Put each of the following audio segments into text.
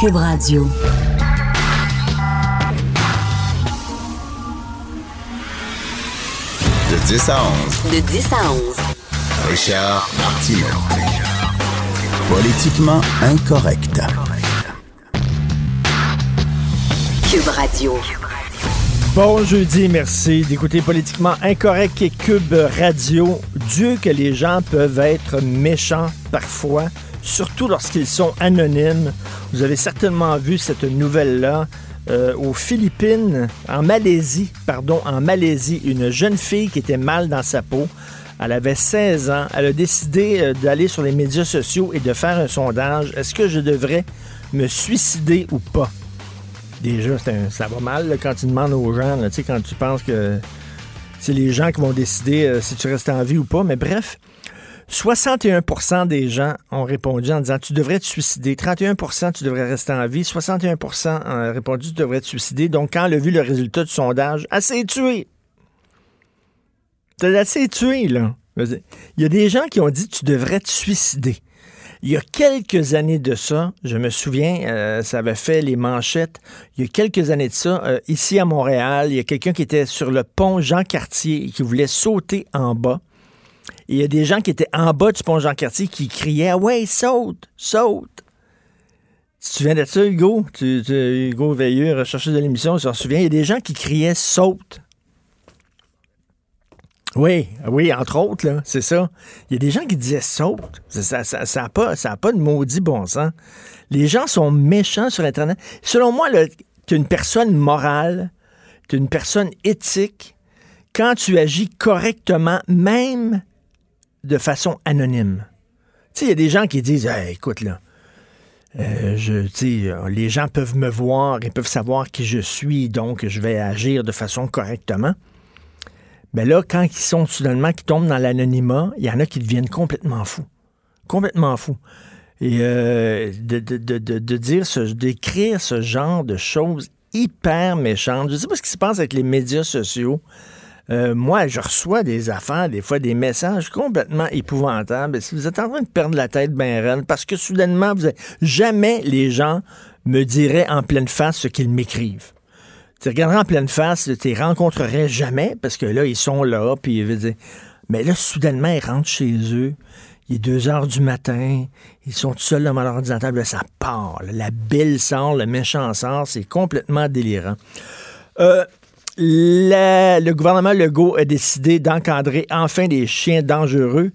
Cube Radio. De 10 à 11. De 10 à 11. Richard Martineau. Politiquement incorrect. Cube Radio. Bon jeudi, merci d'écouter Politiquement Incorrect et Cube Radio. Dieu que les gens peuvent être méchants parfois, surtout lorsqu'ils sont anonymes. Vous avez certainement vu cette nouvelle-là. Euh, aux Philippines, en Malaisie, pardon, en Malaisie, une jeune fille qui était mal dans sa peau. Elle avait 16 ans. Elle a décidé euh, d'aller sur les médias sociaux et de faire un sondage. Est-ce que je devrais me suicider ou pas? Déjà, un- ça va mal quand tu demandes aux gens, là, quand tu penses que c'est les gens qui vont décider euh, si tu restes en vie ou pas. Mais bref, 61% des gens ont répondu en disant tu devrais te suicider. 31% tu devrais rester en vie. 61% ont répondu tu devrais te suicider. Donc, quand elle a vu le résultat du sondage, s'est tuée. Elle s'est tuée, là. Il y a des gens qui ont dit tu devrais te suicider. Il y a quelques années de ça, je me souviens, euh, ça avait fait les manchettes. Il y a quelques années de ça, euh, ici à Montréal, il y a quelqu'un qui était sur le pont Jean Cartier et qui voulait sauter en bas. Il y a des gens qui étaient en bas du pont Jean Cartier qui criaient Ouais, saute, saute. Tu te souviens de ça, Hugo? Tu, Hugo Veilleux, recherché de l'émission, tu t'en souviens? Il y a des gens qui criaient saute. Oui, oui, entre autres, là, c'est ça. Il y a des gens qui disaient saute. Ça n'a ça, ça a pas, pas de maudit bon sens. Les gens sont méchants sur Internet. Selon moi, tu es une personne morale, tu es une personne éthique quand tu agis correctement, même de façon anonyme. Tu sais, il y a des gens qui disent écoute, là, euh, euh, les gens peuvent me voir, ils peuvent savoir qui je suis, donc je vais agir de façon correctement. Mais là, quand ils sont soudainement, qui tombent dans l'anonymat, il y en a qui deviennent complètement fous. Complètement fous. Et euh, de, de, de, de, dire ce, d'écrire ce genre de choses hyper méchantes. Je sais pas ce qui se passe avec les médias sociaux. Euh, moi, je reçois des affaires, des fois des messages complètement épouvantables. Si vous êtes en train de perdre la tête ben raide, parce que soudainement, vous avez- jamais les gens me diraient en pleine face ce qu'ils m'écrivent. Tu regarderais en pleine face, tu les rencontrerais jamais, parce que là, ils sont là, puis ils. Mais là, soudainement, ils rentrent chez eux, il est 2 heures du matin, ils sont tout seuls devant leur ordinateur, là, ça part. là, la bille sort, le méchant sort, c'est complètement délirant. Euh, le gouvernement Legault a décidé d'encadrer enfin des chiens dangereux.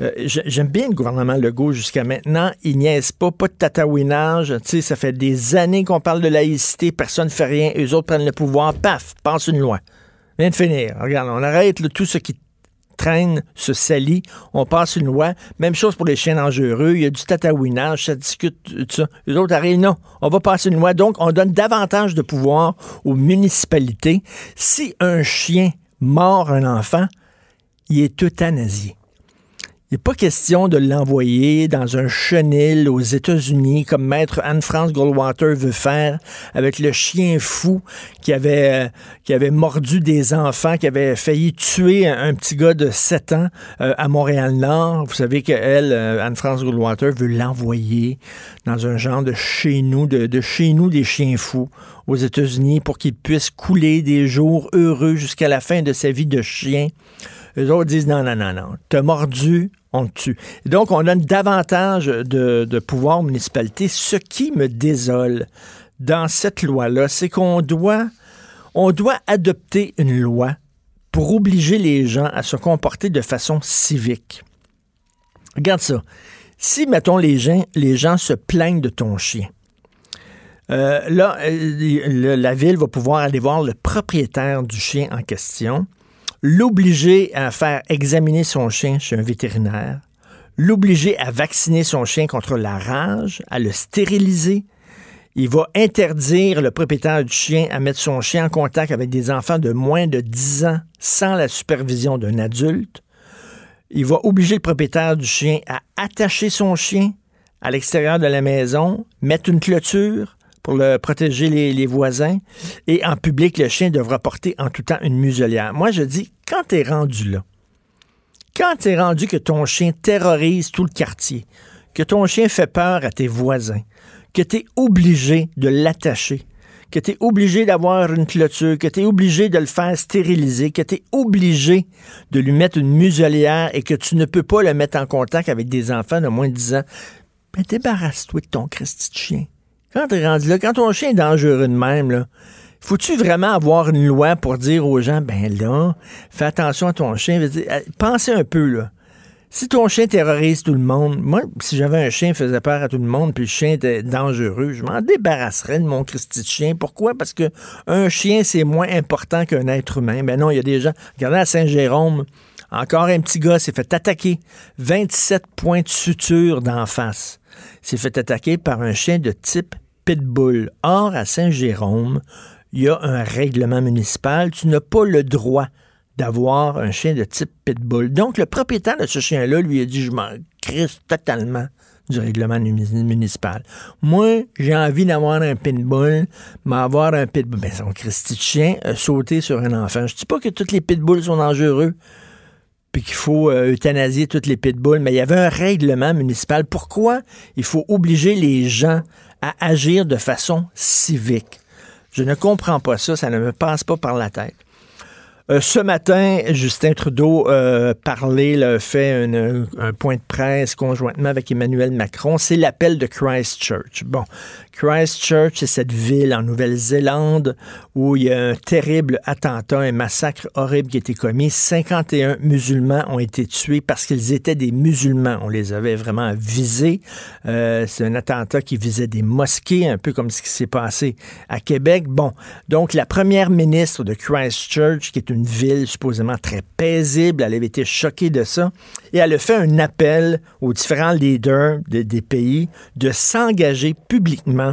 Euh, j'ai- J'aime bien le gouvernement Legault jusqu'à maintenant. Il niaise pas, pas de tatouinage. Tu ça fait des années qu'on parle de laïcité, personne ne fait rien, eux autres prennent le pouvoir, paf, passe une loi. Vient de finir. Regarde, on arrête tout ce qui traîne, se salit, on passe une loi. Même chose pour les chiens dangereux. Il y a du tatouinage, ça discute, tout ça. Les autres arrivent, non, on va passer une loi. Donc, on donne davantage de pouvoir aux municipalités. Si un chien mord un enfant, il est euthanasié. N'est pas question de l'envoyer dans un chenil aux États-Unis comme maître Anne-France Goldwater veut faire avec le chien fou qui avait, euh, qui avait mordu des enfants, qui avait failli tuer un, petit gars de 7 ans euh, à Montréal-Nord. Vous savez qu'elle, euh, Anne-France Goldwater, veut l'envoyer dans un genre de chez nous, de, de chez nous des chiens fous aux États-Unis pour qu'il puisse couler des jours heureux jusqu'à la fin de sa vie de chien. Les autres disent non, non, non, non. T'as mordu, donc, on donne davantage de, pouvoir aux municipalités. Ce qui me désole dans cette loi-là, c'est qu'on doit, on doit adopter une loi pour obliger les gens à se comporter de façon civique. Regarde ça. Si, mettons, les gens, les gens se plaignent de ton chien, euh, là, euh, la ville va pouvoir aller voir le propriétaire du chien en question, l'obliger à faire examiner son chien chez un vétérinaire, l'obliger à vacciner son chien contre la rage, à le stériliser. Il va interdire le propriétaire du chien à mettre son chien en contact avec des enfants de moins de 10 ans sans la supervision d'un adulte. Il va obliger le propriétaire du chien à attacher son chien à l'extérieur de la maison, mettre une clôture pour le protéger les, voisins. Et en public, le chien devra porter en tout temps une muselière. Moi, je dis, quand tu es rendu là, quand tu es rendu que ton chien terrorise tout le quartier, que ton chien fait peur à tes voisins, que tu es obligé de l'attacher, que tu es obligé d'avoir une clôture, que tu es obligé de le faire stériliser, que tu es obligé de lui mettre une muselière et que tu ne peux pas le mettre en contact avec des enfants de moins de 10 ans, ben débarrasse-toi de ton Christy de chien. Quand tu es rendu là, quand ton chien est dangereux de même, là, faut-tu vraiment avoir une loi pour dire aux gens, ben là, fais attention à ton chien? Euh, pensez un peu, là. Si ton chien terrorise tout le monde, moi, si j'avais un chien qui faisait peur à tout le monde, puis le chien était dangereux, je m'en débarrasserais de mon Christy de chien. Pourquoi? Parce que un chien, c'est moins important qu'un être humain. Ben non, il y a des gens. Regardez à Saint-Jérôme, encore un petit gars s'est fait attaquer. 27 points de suture d'en face. S'est fait attaquer par un chien de type pitbull. Or, à Saint-Jérôme, il y a un règlement municipal. Tu n'as pas le droit d'avoir un chien de type pitbull. Donc, le propriétaire de ce chien-là lui a dit, je m'en crisse totalement du règlement municipal. Moi, j'ai envie d'avoir un pitbull, mais avoir un pitbull, ben, son Christy de chien a sauté sur un enfant. Je dis pas que tous les pitbulls sont dangereux, puis qu'il faut euh, euthanasier tous les pitbulls, mais il y avait un règlement municipal. Pourquoi il faut obliger les gens à agir de façon civique? Je ne comprends pas ça, ça ne me passe pas par la tête. Euh, ce matin, Justin Trudeau euh, parlait, fait un point de presse conjointement avec Emmanuel Macron. C'est l'appel de Christchurch. Bon, Christchurch, c'est cette ville en Nouvelle-Zélande où il y a un terrible attentat, un massacre horrible qui a été commis. 51 musulmans ont été tués parce qu'ils étaient des musulmans. On les avait vraiment visés. Euh, c'est un attentat qui visait des mosquées, un peu comme ce qui s'est passé à Québec. Bon, donc la première ministre de Christchurch, qui est une ville supposément très paisible, elle avait été choquée de ça et elle a fait un appel aux différents leaders des pays de s'engager publiquement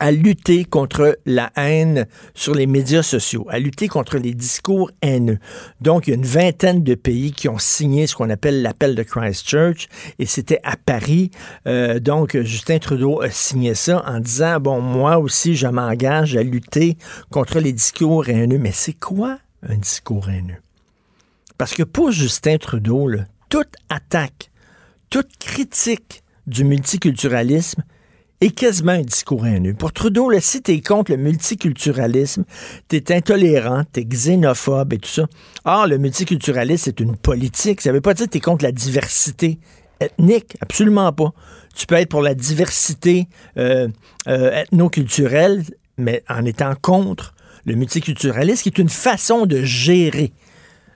à lutter contre la haine sur les médias sociaux, à lutter contre les discours haineux. Donc, il y a une vingtaine de pays qui ont signé ce qu'on appelle l'appel de Christchurch, et c'était à Paris. Euh, donc, Justin Trudeau a signé ça en disant, bon, moi aussi, je m'engage à lutter contre les discours haineux. Mais c'est quoi un discours haineux? Parce que pour Justin Trudeau, toute attaque, toute critique du multiculturalisme est quasiment un discours haineux. Pour Trudeau, là, si t'es contre le multiculturalisme, t'es intolérant, t'es xénophobe et tout ça. Or, le multiculturalisme, c'est une politique. Ça veut pas dire que t'es contre la diversité ethnique. Absolument pas. Tu peux être pour la diversité euh, euh, ethnoculturelle, mais en étant contre le multiculturalisme, qui est une façon de gérer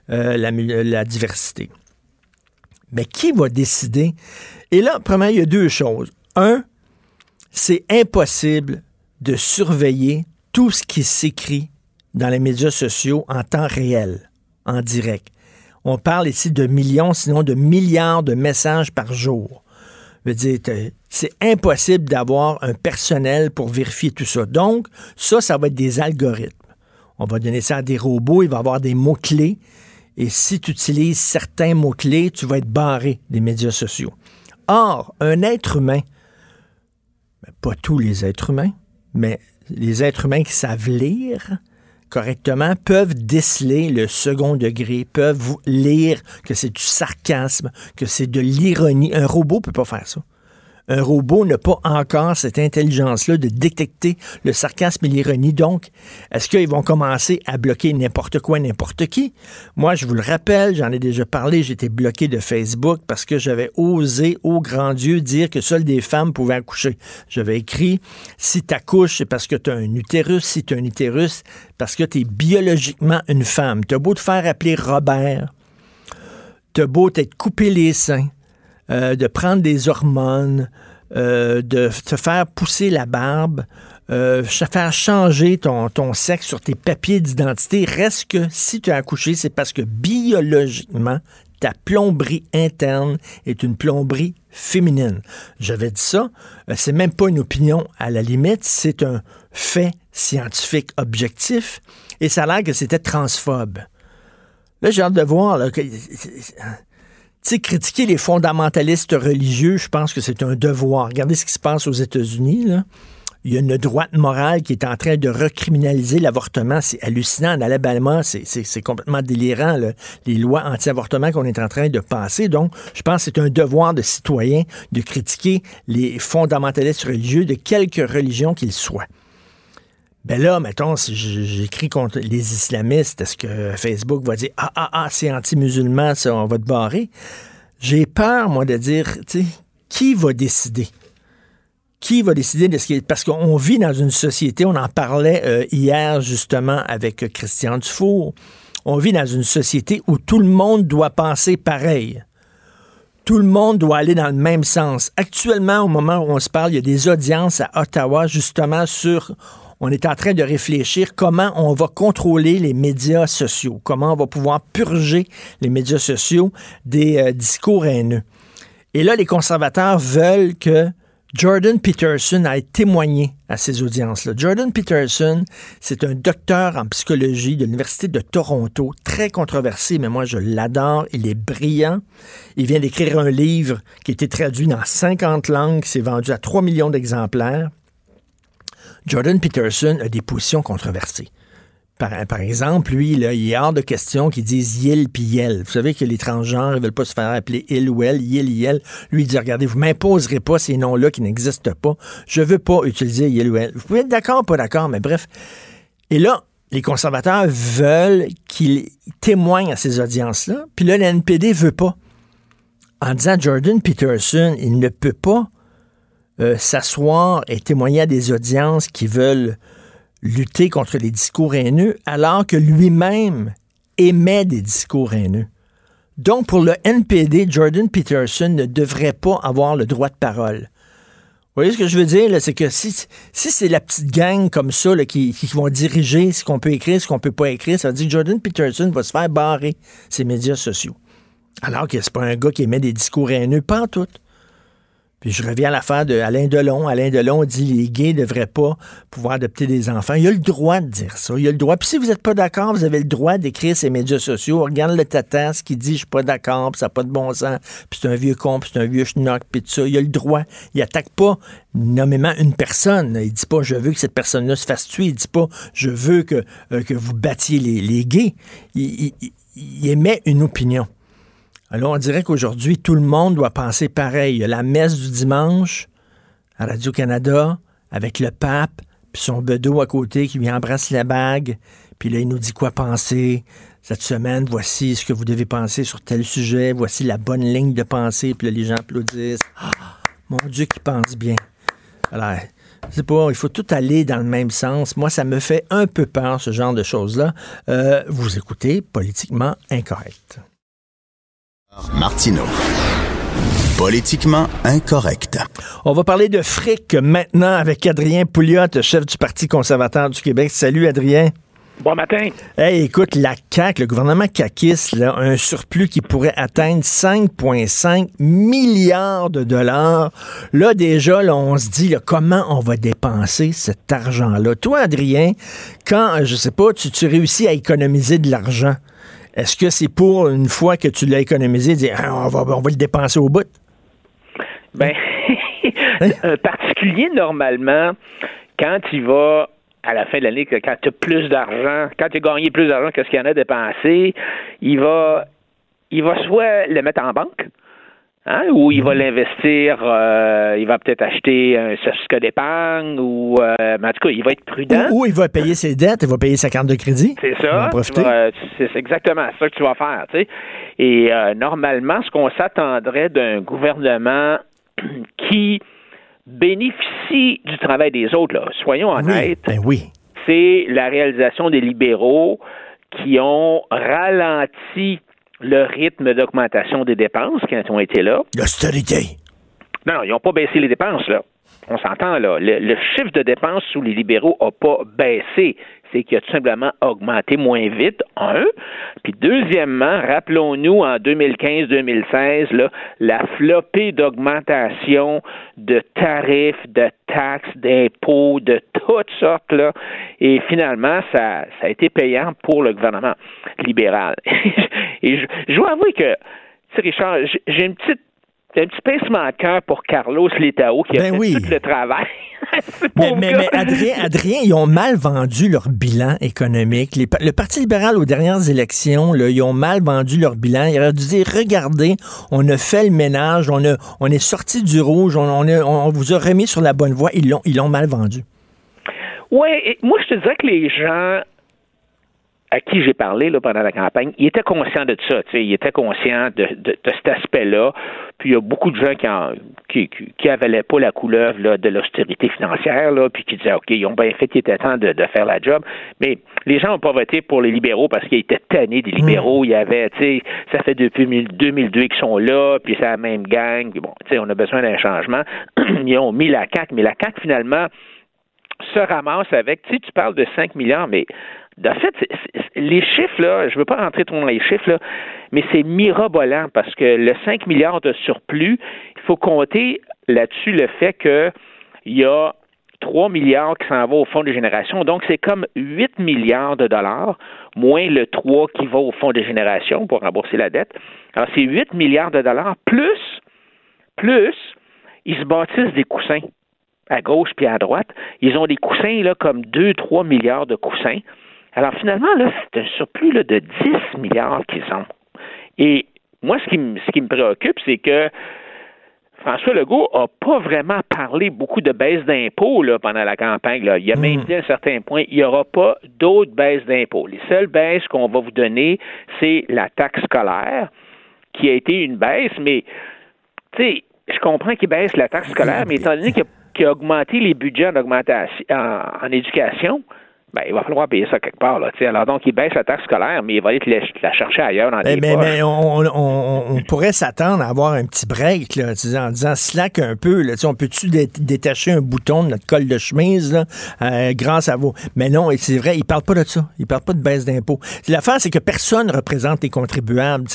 euh, la, diversité. Mais qui va décider? Et là, premièrement, il y a deux choses. Un, c'est impossible de surveiller tout ce qui s'écrit dans les médias sociaux en temps réel, en direct. On parle ici de millions, sinon de milliards de messages par jour. c'est impossible d'avoir un personnel pour vérifier tout ça. Donc, ça, ça va être des algorithmes. On va donner ça à des robots, il va avoir des mots-clés et si tu utilises certains mots-clés, tu vas être barré des médias sociaux. Or, un être humain, pas tous les êtres humains, mais les êtres humains qui savent lire correctement peuvent déceler le second degré, peuvent lire que c'est du sarcasme, que c'est de l'ironie. Un robot peut pas faire ça un robot n'a pas encore cette intelligence-là de détecter le sarcasme et l'ironie. Donc, est-ce qu'ils vont commencer à bloquer n'importe quoi, n'importe qui? Moi, je vous le rappelle, j'en ai déjà parlé, j'étais bloqué de Facebook parce que j'avais osé, au grand Dieu, dire que seules des femmes pouvaient accoucher. J'avais écrit, si tu accouches, c'est parce que tu as un utérus. Si tu as un utérus, parce que tu es biologiquement une femme. Tu as beau te faire appeler Robert, tu as beau t'être coupé les seins, euh, de prendre des hormones, euh, de te faire pousser la barbe, euh, faire changer ton, ton sexe sur tes papiers d'identité. Reste que si tu as accouché, c'est parce que biologiquement, ta plomberie interne est une plomberie féminine. J'avais dit ça, c'est même pas une opinion à la limite, c'est un fait scientifique objectif et ça a l'air que c'était transphobe. Là, j'ai hâte de voir. Sais, critiquer les fondamentalistes religieux, je pense que c'est un devoir. Regardez ce qui se passe aux États-Unis. il y a une droite morale qui est en train de recriminaliser l'avortement. C'est hallucinant. En Alabama, c'est complètement délirant, les lois anti-avortement qu'on est en train de passer. Donc, je pense que c'est un devoir de citoyen de critiquer les fondamentalistes religieux de quelque religion qu'ils soient. Ben là, mettons, si j'écris contre les islamistes, est-ce que Facebook va dire Ah, ah, ah, c'est anti-musulman, on va te barrer? J'ai peur, moi, de dire, tu sais, qui va décider? Qui va décider de ce qui. Parce qu'on vit dans une société, on en parlait euh, hier justement avec Christian Dufour. On vit dans une société où tout le monde doit penser pareil. Tout le monde doit aller dans le même sens. Actuellement, au moment où on se parle, il y a des audiences à Ottawa justement sur on est en train de réfléchir comment on va contrôler les médias sociaux, comment on va pouvoir purger les médias sociaux des euh, discours haineux. Et là, les conservateurs veulent que Jordan Peterson aille témoigner à ces audiences-là. Jordan Peterson, c'est un docteur en psychologie de l'Université de Toronto, très controversé, mais moi je l'adore. Il est brillant. Il vient d'écrire un livre qui a été traduit dans 50 langues, qui s'est vendu à 3 millions d'exemplaires. Jordan Peterson a des positions controversées. Par, exemple, lui, il est hors de question qu'il dise Yel puis Yel. Vous savez que les transgenres ne veulent pas se faire appeler il ou elle, Yel, Yel. Lui, il dit Regardez, vous m'imposerez pas ces noms-là qui n'existent pas. Je veux pas utiliser Yel ou elle. Vous pouvez être d'accord, pas d'accord, mais bref. Et là, les conservateurs veulent qu'il témoigne à ces audiences-là. Puis là, l'NPD veut pas. En disant Jordan Peterson, il ne peut pas euh, s'asseoir et témoigner à des audiences qui veulent lutter contre les discours haineux alors que lui-même émet des discours haineux. Donc, pour le NPD, Jordan Peterson ne devrait pas avoir le droit de parole. Vous voyez ce que je veux dire? C'est que si, si c'est la petite gang comme ça qui, qui, vont diriger ce qu'on peut écrire, ce qu'on peut pas écrire, ça veut dire que Jordan Peterson va se faire barrer ses médias sociaux. Alors que c'est pas un gars qui émet des discours haineux, pas en tout. Puis je reviens à l'affaire de Alain Delon. Alain Delon dit les gays ne devraient pas pouvoir adopter des enfants. Il a le droit de dire ça. Il a le droit. Puis si vous n'êtes pas d'accord, vous avez le droit d'écrire ces médias sociaux. Regarde le tatas qui dit je suis pas d'accord, puis ça n'a pas de bon sens, puis c'est un vieux con, puis c'est un vieux schnock, puis tout ça. Il a le droit. Il attaque pas nommément une personne. Il dit pas je veux que cette personne-là se fasse tuer. Il dit pas je veux que, euh, que vous battiez les, les gays. il émet une opinion. Alors, on dirait qu'aujourd'hui, tout le monde doit penser pareil. Il y a la messe du dimanche à Radio-Canada avec le pape, puis son bedeau à côté qui lui embrasse la bague, puis là, il nous dit quoi penser. Cette semaine, voici ce que vous devez penser sur tel sujet, voici la bonne ligne de pensée, puis là, les gens applaudissent. Ah, mon Dieu, qui pense bien. Alors, c'est pas, il faut tout aller dans le même sens. Moi, ça me fait un peu peur, ce genre de choses-là. Euh, vous écoutez Politiquement Incorrect. Martino. Politiquement incorrect. On va parler de fric maintenant avec Adrien Pouliot, chef du Parti conservateur du Québec. Salut Adrien. Bon matin. Hey, écoute, la CAQ, le gouvernement CAQIS, a un surplus qui pourrait atteindre 5,5 milliards de dollars. Là, déjà, on se dit comment on va dépenser cet argent-là? Toi, Adrien, quand, je sais pas, tu réussis à économiser de l'argent, est-ce que c'est pour une fois que tu l'as économisé, dire ah, on, va, on va le dépenser au bout? Ben, un particulier, normalement, quand il va à la fin de l'année, quand tu as plus d'argent, quand tu as gagné plus d'argent que ce qu'il y en a dépensé, il va, il va soit le mettre en banque, Hein, ou il va mhm. l'investir, euh, il va peut-être acheter un certificat d'épargne, ou euh, en tout cas, il va être prudent. Ou, il va payer ses dettes, il va payer sa carte de crédit. C'est ça. C'est exactement ça que tu vas faire. Tu sais. Et euh, normalement, ce qu'on s'attendrait d'un gouvernement qui bénéficie du travail des autres, là, soyons honnêtes, ben oui. c'est la réalisation des libéraux qui ont ralenti le rythme d'augmentation des dépenses qui ont été là. L'austérité. Non, ils n'ont pas baissé les dépenses, là. On s'entend, là. Le, chiffre de dépenses sous les libéraux n'a pas baissé. C'est qu'il a tout simplement augmenté moins vite, un. Puis deuxièmement, rappelons-nous, en 2015-2016, la flopée d'augmentation de tarifs, de taxes, d'impôts, de toutes sortes, là. Et finalement, ça, ça a été payant pour le gouvernement libéral. Et je, je dois avouer que, tu sais, Richard, j'ai une petite un petit pincement de cœur pour Carlos Letao qui a ben fait tout le travail. Mais, mais, mais, Adrien, Adrien, ils ont mal vendu leur bilan économique. le Parti libéral, aux dernières élections, là, ils ont mal vendu leur bilan. Ils auraient dû dire, regardez, on a fait le ménage, on, a, on est sorti du rouge, on, on, on vous a remis sur la bonne voie. Ils l'ont, ils l'ont mal vendu. Oui, moi, je te dirais que les gens à qui j'ai parlé là, pendant la campagne, il était conscient de ça. Il était conscient de, de, cet aspect-là. Puis il y a beaucoup de gens qui, en, qui, qui, avalaient pas la couleuvre là, de l'austérité financière, là, puis qui disaient OK, ils ont bien fait qu'il était temps de, de, faire la job. Mais les gens n'ont pas voté pour les libéraux parce qu'ils étaient tannés des libéraux. Mm. Il y avait, tu sais, ça fait depuis 2002 qu'ils sont là, puis c'est la même gang. Bon, tu sais, on a besoin d'un changement. ils ont mis la CAQ, mais la CAQ, finalement, se ramasse avec, tu sais, tu parles de 5 milliards, mais en fait, les chiffres, là, je ne veux pas rentrer trop dans les chiffres, là, mais c'est mirabolant parce que le 5 milliards de surplus, il faut compter là-dessus le fait qu'il y a 3 milliards qui s'en va au fonds de génération. Donc, c'est comme 8 milliards de dollars, moins le 3 qui va au fonds de génération pour rembourser la dette. Alors, c'est 8 milliards de dollars, plus, plus, ils se bâtissent des coussins à gauche puis à droite. Ils ont des coussins là, comme 2-3 milliards de coussins. Alors finalement, là, c'est un surplus là, de 10 milliards qu'ils ont. Et moi, ce qui, me, ce qui me préoccupe, c'est que François Legault n'a pas vraiment parlé beaucoup de baisse d'impôts pendant la campagne. Là. Il a même hmm. dit à un certain point, il n'y aura pas d'autres baisses d'impôts. Les seules baisses qu'on va vous donner, c'est la taxe scolaire, qui a été une baisse, mais tu sais, je comprends qu'il baisse la taxe scolaire, mais étant donné qu'il a, augmenté les budgets en, augmentation, en éducation, ben, il va falloir payer ça quelque part. Là, alors donc, il baisse la taxe scolaire, mais il va aller te la, chercher ailleurs dans mais, mais, mais on, pourrait s'attendre à avoir un petit break là, en disant slack un peu. Là, on peut-tu détacher un bouton de notre col de chemise là, euh, grâce à vous? Mais non, c'est vrai, il ne parle pas de ça. Il ne parle pas de baisse d'impôts. L'affaire, c'est que personne ne représente les contribuables.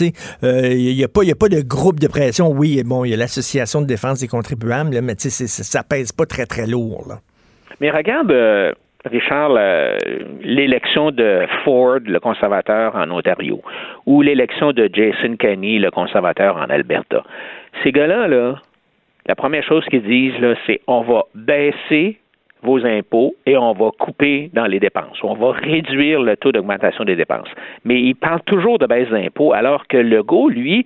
Euh, il n'y a, pas, a pas de groupe de pression. Oui, bon, il y a l'Association de défense des contribuables, là, mais ça pèse pas très, très lourd. Là. Mais regarde... Euh, Richard, l'élection de Ford, le conservateur en Ontario, ou l'élection de Jason Kenney, le conservateur en Alberta. Ces gars-là, là, la première chose qu'ils disent, c'est on va baisser vos impôts et on va couper dans les dépenses. On va réduire le taux d'augmentation des dépenses. Mais ils parlent toujours de baisse d'impôts, alors que Legault, lui,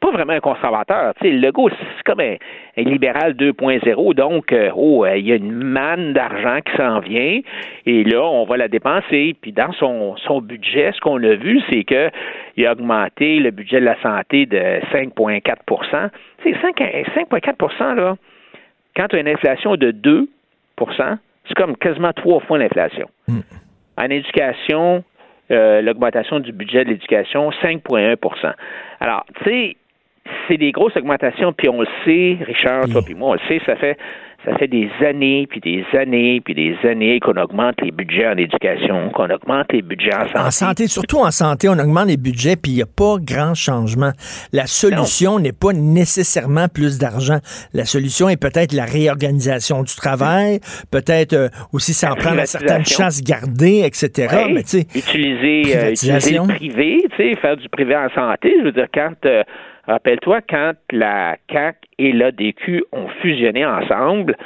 pas vraiment un conservateur. Tu sais, Legault, c'est comme un, libéral 2.0. Donc, euh, oh, euh, il y a une manne d'argent qui s'en vient. Et là, on va la dépenser. Puis dans son, son budget, ce qu'on a vu, c'est qu'il a augmenté le budget de la santé de 5,4 C'est 5,4% là, quand tu as une inflation de 2% c'est comme quasiment trois fois l'inflation. Hmm. En éducation, euh, l'augmentation du budget de l'éducation, 5,1% Alors, tu sais, c'est des grosses augmentations, puis on le sait, Richard, toi puis moi, on le sait, ça fait ça fait des années, puis des années, puis des années qu'on augmente les budgets en éducation, qu'on augmente les budgets en santé. En santé, surtout en santé, on augmente les budgets, puis il n'y a pas grand changement. La solution n'est pas nécessairement plus d'argent. La solution est peut-être la réorganisation du travail, peut-être euh, aussi s'en prendre à certaines chances gardées, etc. Mais, utiliser, euh, utiliser le privé, faire du privé en santé. Je veux dire, quand... Euh, Rappelle-toi, quand la CAC et l'ADQ ont fusionné ensemble,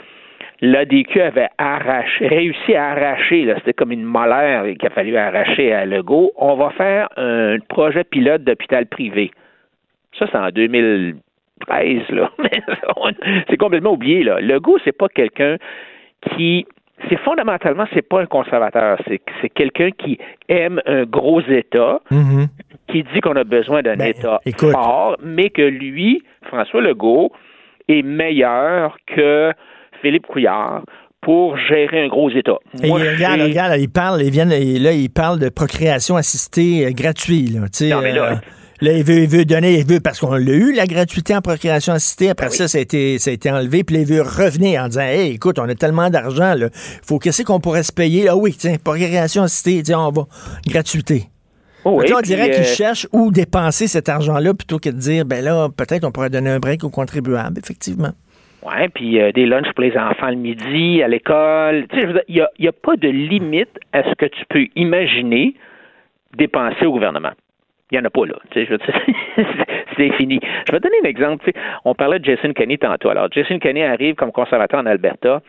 l'ADQ avait arraché, réussi à arracher, c'était comme une molaire qu'il a fallu arracher à Legault. On va faire un projet pilote d'hôpital privé. Ça, c'est en 2013, là. c'est complètement oublié, là. Legault, c'est pas quelqu'un qui c'est fondamentalement, c'est pas un conservateur, c'est quelqu'un qui aime un gros État, mm-hmm. qui dit qu'on a besoin d'un ben, État fort, mais que lui, François Legault, est meilleur que Philippe Couillard pour gérer un gros État. Moi, regarde, regarde, il parle, il vient, là, il parle de procréation assistée gratuite. Là, non, mais là, euh, Là, il veut, il veut donner, il veut, parce qu'on l'a eu, la gratuité en procréation assistée. Après ben ça, ça a, été, ça a été enlevé. Puis là, il veut revenir en disant, hey, écoute, on a tellement d'argent, là. Faut qu'est-ce qu'on pourrait se payer? Ah oui, tiens, procréation assistée, tiens, on va. Gratuité. Oh on dirait qu'il euh, cherche où dépenser cet argent-là plutôt que de dire, ben là, peut-être on pourrait donner un break aux contribuables, effectivement. Oui, puis euh, des lunchs pour les enfants le midi, à l'école. Tu sais, il n'y a, a, pas de limite à ce que tu peux imaginer dépenser au gouvernement. Il n'y en a pas là. c'est fini. Je vais donner un exemple. On parlait de Jason Kenney tantôt. Alors, Jason Kenney arrive comme conservateur en Alberta.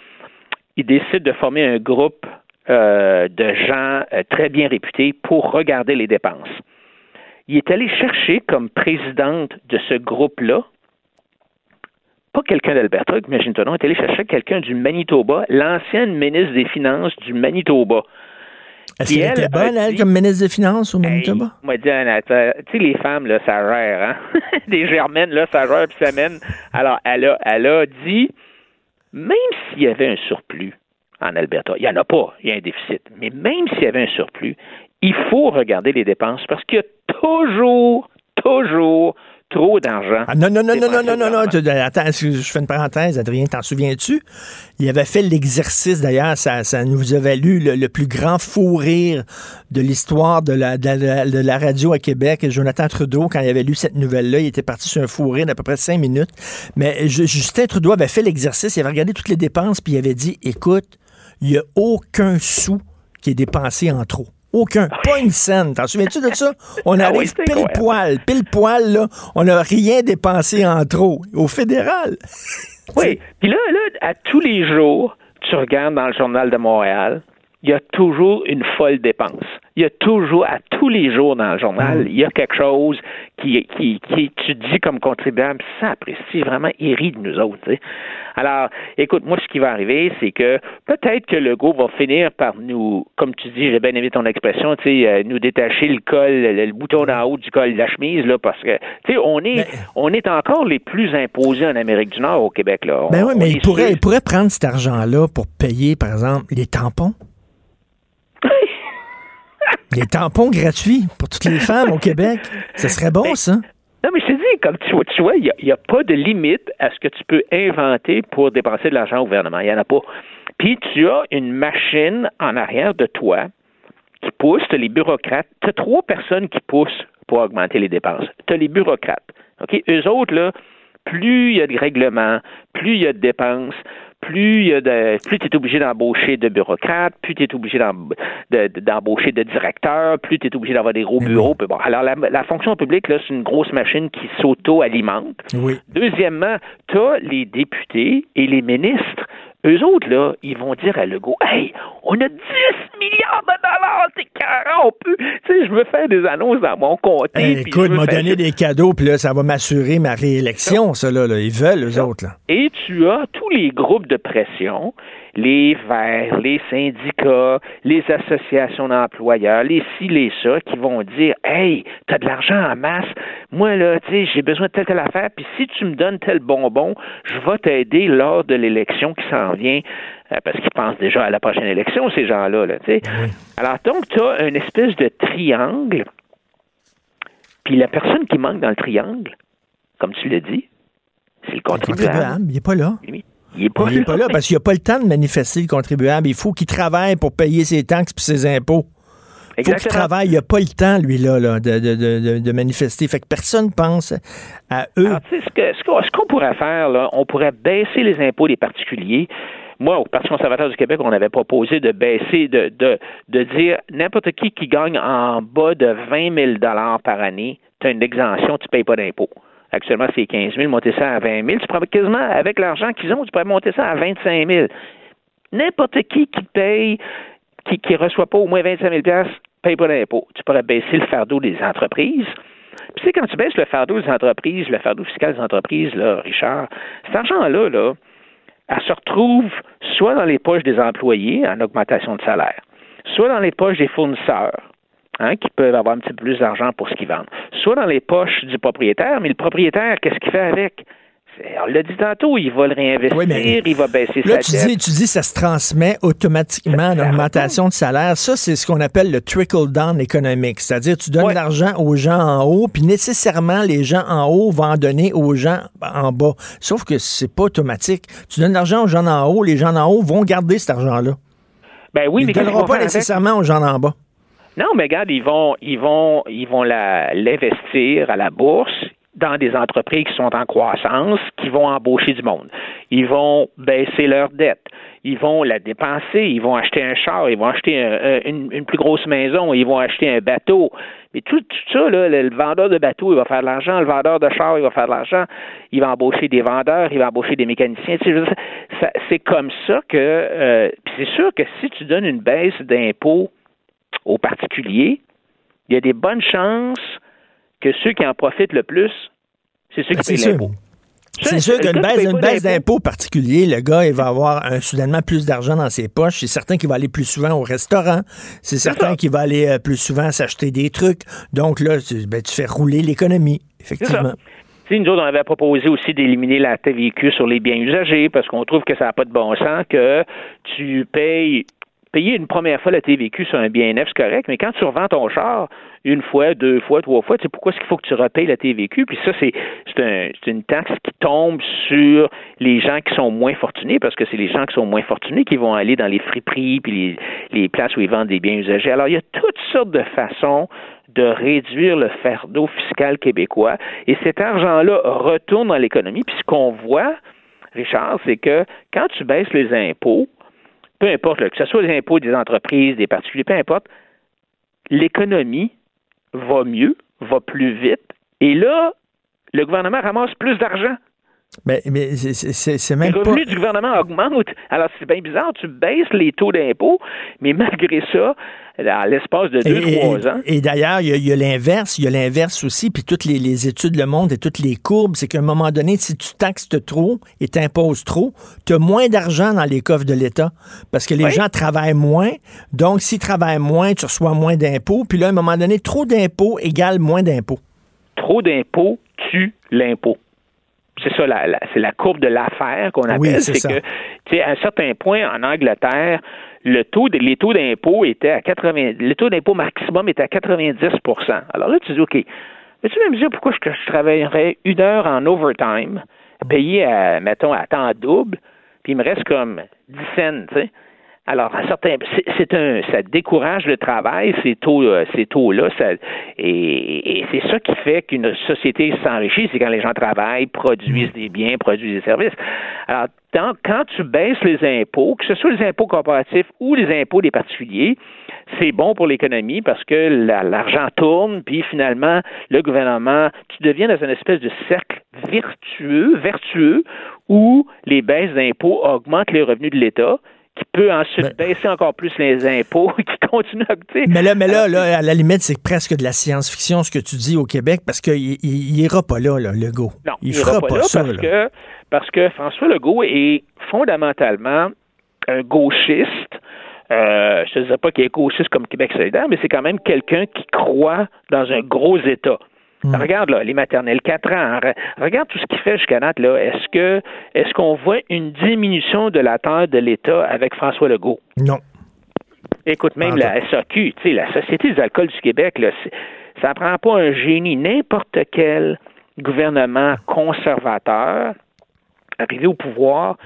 il décide de former un groupe euh, de gens euh, très bien réputés pour regarder les dépenses. Il est allé chercher comme présidente de ce groupe-là, pas quelqu'un d'Alberta, imagine-toi non, il est allé chercher quelqu'un du Manitoba, l'ancienne ministre des Finances du Manitoba. Est-ce qu'elle était bonne, elle, comme ministre des Finances au Manitoba? Dit, tu sais, les femmes, là, ça gère, hein? des germaines, là, ça gère, puis ça mène. Alors, elle a, elle a dit, même s'il y avait un surplus en Alberta, il n'y en a pas, il y a un déficit, mais même s'il y avait un surplus, il faut regarder les dépenses parce qu'il y a toujours, toujours trop d'argent. Ah, non, non, non, non, non, non, non, non, Attends, je fais une parenthèse, Adrien, t'en souviens-tu? Il avait fait l'exercice, d'ailleurs, ça, ça nous a valu le, plus grand fou rire de l'histoire de la, de, la, radio à Québec. Jonathan Trudeau, quand il avait lu cette nouvelle-là, il était parti sur un fou rire d'à peu près cinq minutes. Mais Justin Trudeau avait fait l'exercice, il avait regardé toutes les dépenses, puis il avait dit, écoute, il n'y a aucun sou qui est dépensé en trop. Aucun. Pas une scène. T'en souviens-tu de ça? On ah arrive pile poil. Pile poil, là. On n'a rien dépensé en trop. Au fédéral. oui. Puis là, là, à tous les jours, tu regardes dans le Journal de Montréal, il y a toujours une folle dépense. Il y a toujours, à tous les jours dans le journal, mm. il y a quelque chose qui, qui, qui tu dis comme contribuable, ça apprécie vraiment, il rit de nous autres. Alors, écoute, moi, ce qui va arriver, c'est que peut-être que le groupe va finir par nous, comme tu dis, j'ai bien aimé ton expression, tu sais, euh, nous détacher le col, le, bouton en haut du col de la chemise, là, parce que, tu sais, on est, on est encore les plus imposés en Amérique du Nord au Québec, là. ben oui, mais il pourrait, il pourrait prendre cet argent-là pour payer, par exemple, les tampons. Les tampons gratuits pour toutes les femmes au Québec. Ce serait bon, ça. Non, mais je te dis, comme tu vois, tu vois, il n'y a, pas de limite à ce que tu peux inventer pour dépenser de l'argent au gouvernement. Il n'y en a pas. Puis tu as une machine en arrière de toi qui pousse, tu as les bureaucrates. Tu as trois personnes qui poussent pour augmenter les dépenses. Tu as les bureaucrates. OK? Eux autres, là, plus il y a de règlements, plus il y a de dépenses, plus tu es obligé d'embaucher de bureaucrates, plus tu es obligé d'embaucher de, directeurs, plus tu es obligé d'avoir des gros bureaux. Bon, alors, la, fonction publique, là, c'est une grosse machine qui s'auto-alimente. Deuxièmement, tu as les députés et les ministres eux autres, là, ils vont dire à Legault, hey, on a 10 milliards de dollars, c'est carré, on peut, tu sais, je veux faire des annonces dans mon comté. écoute, m'a donné des cadeaux, puis là, ça va m'assurer ma réélection, ça, là, Ils veulent, eux autres, là. Et tu as tous les groupes de pression les Verts, les syndicats, les associations d'employeurs, les ci, les ça, qui vont dire Hey, t'as de l'argent en masse, moi, là, tu sais, j'ai besoin de telle, telle affaire, puis si tu me donnes tel bonbon, je vais t'aider lors de l'élection qui s'en vient euh, parce qu'ils pensent déjà à la prochaine élection, ces gens-là. Là, sais. Alors, donc, tu as une espèce de triangle, puis la personne qui manque dans le triangle, comme tu l'as dit, c'est le contribuable. Le contribuable, il n'est pas là. Il n'est pas, là parce qu'il n'a pas le temps de manifester le contribuable. Il faut qu'il travaille pour payer ses taxes et ses impôts. Il faut qu'il travaille. Il n'a pas le temps, lui, là, de, manifester. Fait que personne pense à eux. ce qu'on pourrait faire, là, on pourrait baisser les impôts des particuliers. Moi, au Parti conservateur du Québec, on avait proposé de baisser, de, de, dire n'importe qui qui gagne en bas de 20 000 par année, tu as une exemption, tu ne payes pas d'impôts. Actuellement, c'est 15 000. Monter ça à 20 000. Tu pourrais quasiment, avec l'argent qu'ils ont, tu pourrais monter ça à 25 000. N'importe qui qui paye, qui ne reçoit pas au moins 25 000 paye pas d'impôt. Tu pourrais baisser le fardeau des entreprises. Puis, c'est quand tu baisses le fardeau des entreprises, le fardeau fiscal des entreprises, là, Richard, cet argent-là, là, elle se retrouve soit dans les poches des employés en augmentation de salaire, soit dans les poches des fournisseurs Hein, qui peuvent avoir un petit peu plus d'argent pour ce qu'ils vendent. Soit dans les poches du propriétaire, mais le propriétaire, qu'est-ce qu'il fait avec? On l'a dit tantôt, il va le réinvestir, il va baisser là, tu Dis, tu dis ça se transmet automatiquement en augmentation de salaire. Ça, c'est ce qu'on appelle le trickle-down économique. C'est-à-dire, tu donnes l'argent aux gens en haut, puis nécessairement, les gens en haut vont en donner aux gens en bas. Sauf que c'est pas automatique. Tu donnes l'argent aux gens en haut, les gens en haut vont garder cet argent-là. Ben oui, Ils ne donneront pas nécessairement aux gens en bas. Non, mais regarde, ils vont, ils vont, ils vont l'investir à la bourse. dans des entreprises qui sont en croissance, qui vont embaucher du monde. Ils vont baisser leurs dettes. Ils vont la dépenser. Ils vont acheter un char. Ils vont acheter une, plus grosse maison. Ils vont acheter un bateau. Mais tout, ça, le, vendeur de bateau, il va faire de l'argent. Le vendeur de char, il va faire de l'argent. Il va embaucher des vendeurs. Il va embaucher des mécaniciens. c'est comme ça que. Euh, c'est sûr que si tu donnes une baisse d'impôts aux particuliers, il y a des bonnes chances que ceux qui en profitent le plus, c'est ceux qui ben, payent l'impôt. C'est sûr qu'une baisse, une baisse d'impôt particulier, le gars, il va avoir un, soudainement plus d'argent dans ses poches. C'est certain qu'il va aller plus souvent au restaurant. C'est certain qu'il va aller euh, plus souvent s'acheter des trucs. Donc là, tu, ben, tu fais rouler l'économie, effectivement. nous autres, on avait proposé aussi d'éliminer la TVQ sur les biens usagés parce qu'on trouve que ça n'a pas de bon sens que tu payes payer une première fois la TVQ sur un bien neuf, c'est correct, mais quand tu revends ton char une fois, deux fois, trois fois, tu sais pourquoi est-ce qu'il faut que tu repayes la TVQ? Puis ça, c'est, un, une taxe qui tombe sur les gens qui sont moins fortunés, parce que c'est les gens qui sont moins fortunés qui vont aller dans les friperies puis les, les places où ils vendent des biens usagés. Alors, il y a toutes sortes de façons de réduire le fardeau fiscal québécois. Et cet argent-là retourne dans l'économie. Puis ce qu'on voit, Richard, c'est que quand tu baisses les impôts, peu importe, que ce soit les impôts des entreprises, des particuliers, peu importe, l'économie va mieux, va plus vite, et là, le gouvernement ramasse plus d'argent. Mais, mais c'est même Les revenus du gouvernement augmentent. Alors, c'est bien bizarre. Tu baisses les taux d'impôt, mais malgré ça, à l'espace de deux, trois ans. Et, d'ailleurs, il y a, l'inverse. Il y a l'inverse aussi. Puis toutes les, études le montrent et toutes les courbes, c'est qu'à un moment donné, si tu taxes trop et t'imposes trop, tu as moins d'argent dans les coffres de l'État parce que les gens travaillent moins. Donc, s'ils travaillent moins, tu reçois moins d'impôts. Puis là, à un moment donné, trop d'impôts égale moins d'impôts. Trop d'impôts tue l'impôt c'est ça, la, c'est la courbe de l'affaire qu'on appelle. c'est que, tu sais, à un certain point, en Angleterre, le taux de, les taux d'impôt étaient à 80, le taux d'impôt maximum était à 90% Alors là, tu dis, OK, mais tu vas me dire pourquoi je, je travaillerais une heure en overtime, payé à, mettons, à temps double, puis il me reste comme 10 cents, tu sais? Alors, à certains, c'est un, ça décourage le travail, ces taux, euh, ces taux-là, et, c'est ça qui fait qu'une société s'enrichit, c'est quand les gens travaillent, produisent des biens, produisent des services. Alors, quand tu baisses les impôts, que ce soit les impôts corporatifs ou les impôts des particuliers, c'est bon pour l'économie parce que l'argent tourne, puis finalement, le gouvernement, tu deviens dans une espèce de cercle vertueux, vertueux, où les baisses d'impôts augmentent les revenus de l'État, qui peut ensuite baisser encore plus les impôts, qui continue à coûter. Mais là, mais là, là à la limite, c'est presque de la science-fiction ce que tu dis au Québec parce qu'il il, ira pas là, là, Legault. Non, il, fera pas, là ça, parce que parce que François Legault est fondamentalement un gauchiste. Euh, je ne disais pas qu'il est gauchiste comme Québec solidaire, mais c'est quand même quelqu'un qui croit dans un gros État. Hmm. Regarde là, les maternelles 4 ans. Regarde tout ce qu'il fait jusqu'à date là. Est-ce que est-ce qu'on voit une diminution de la taille de l'État avec François Legault? Non. Écoute, même la SAQ, la Société des alcools du Québec, là, ça prend pas un génie. N'importe quel gouvernement conservateur arrivé au pouvoir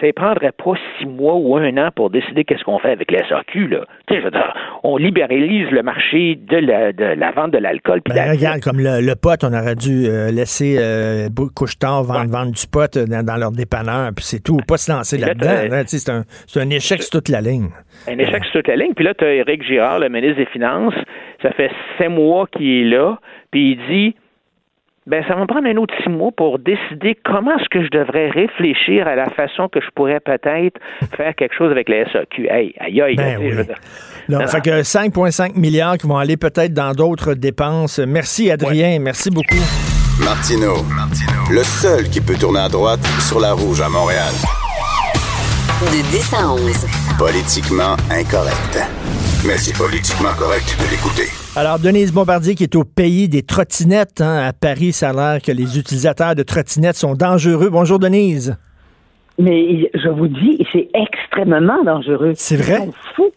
ça ne prendrait pas six mois ou un an pour décider qu'est-ce qu'on fait avec la SAQ. Là. Tu sais, je veux dire, on libéralise le marché de la, de la vente de l'alcool. Ben, regarde, comme le, le, pot, on aurait dû euh, laisser euh, Couche-Tard vendre, vendre, du pot euh, dans, leur dépanneur, puis c'est tout. Pas se lancer là-dedans. c'est un, un, échec sur toute la ligne. Un échec sur toute la ligne. Puis là, tu as Éric Girard, le ministre des Finances. Ça fait sept mois qu'il est là, puis il dit ben ça va me prendre un autre six mois pour décider comment est-ce que je devrais réfléchir à la façon que je pourrais peut-être faire quelque chose avec la SAQ. Hey, aïe, aïe, ben oui. fait que 5,5 milliards qui vont aller peut-être dans d'autres dépenses. Merci, Adrien. Merci beaucoup. Martino, le seul qui peut tourner à droite sur la rouge à Montréal. De 10 à 11. Politiquement incorrect. Mais c'est politiquement correct de l'écouter. Alors, Denise Bombardier, qui est au pays des trottinettes, hein, à Paris, ça a l'air que les utilisateurs de trottinettes sont dangereux. Bonjour, Denise. Mais je vous dis, c'est extrêmement dangereux. C'est vrai? Ils sont fous.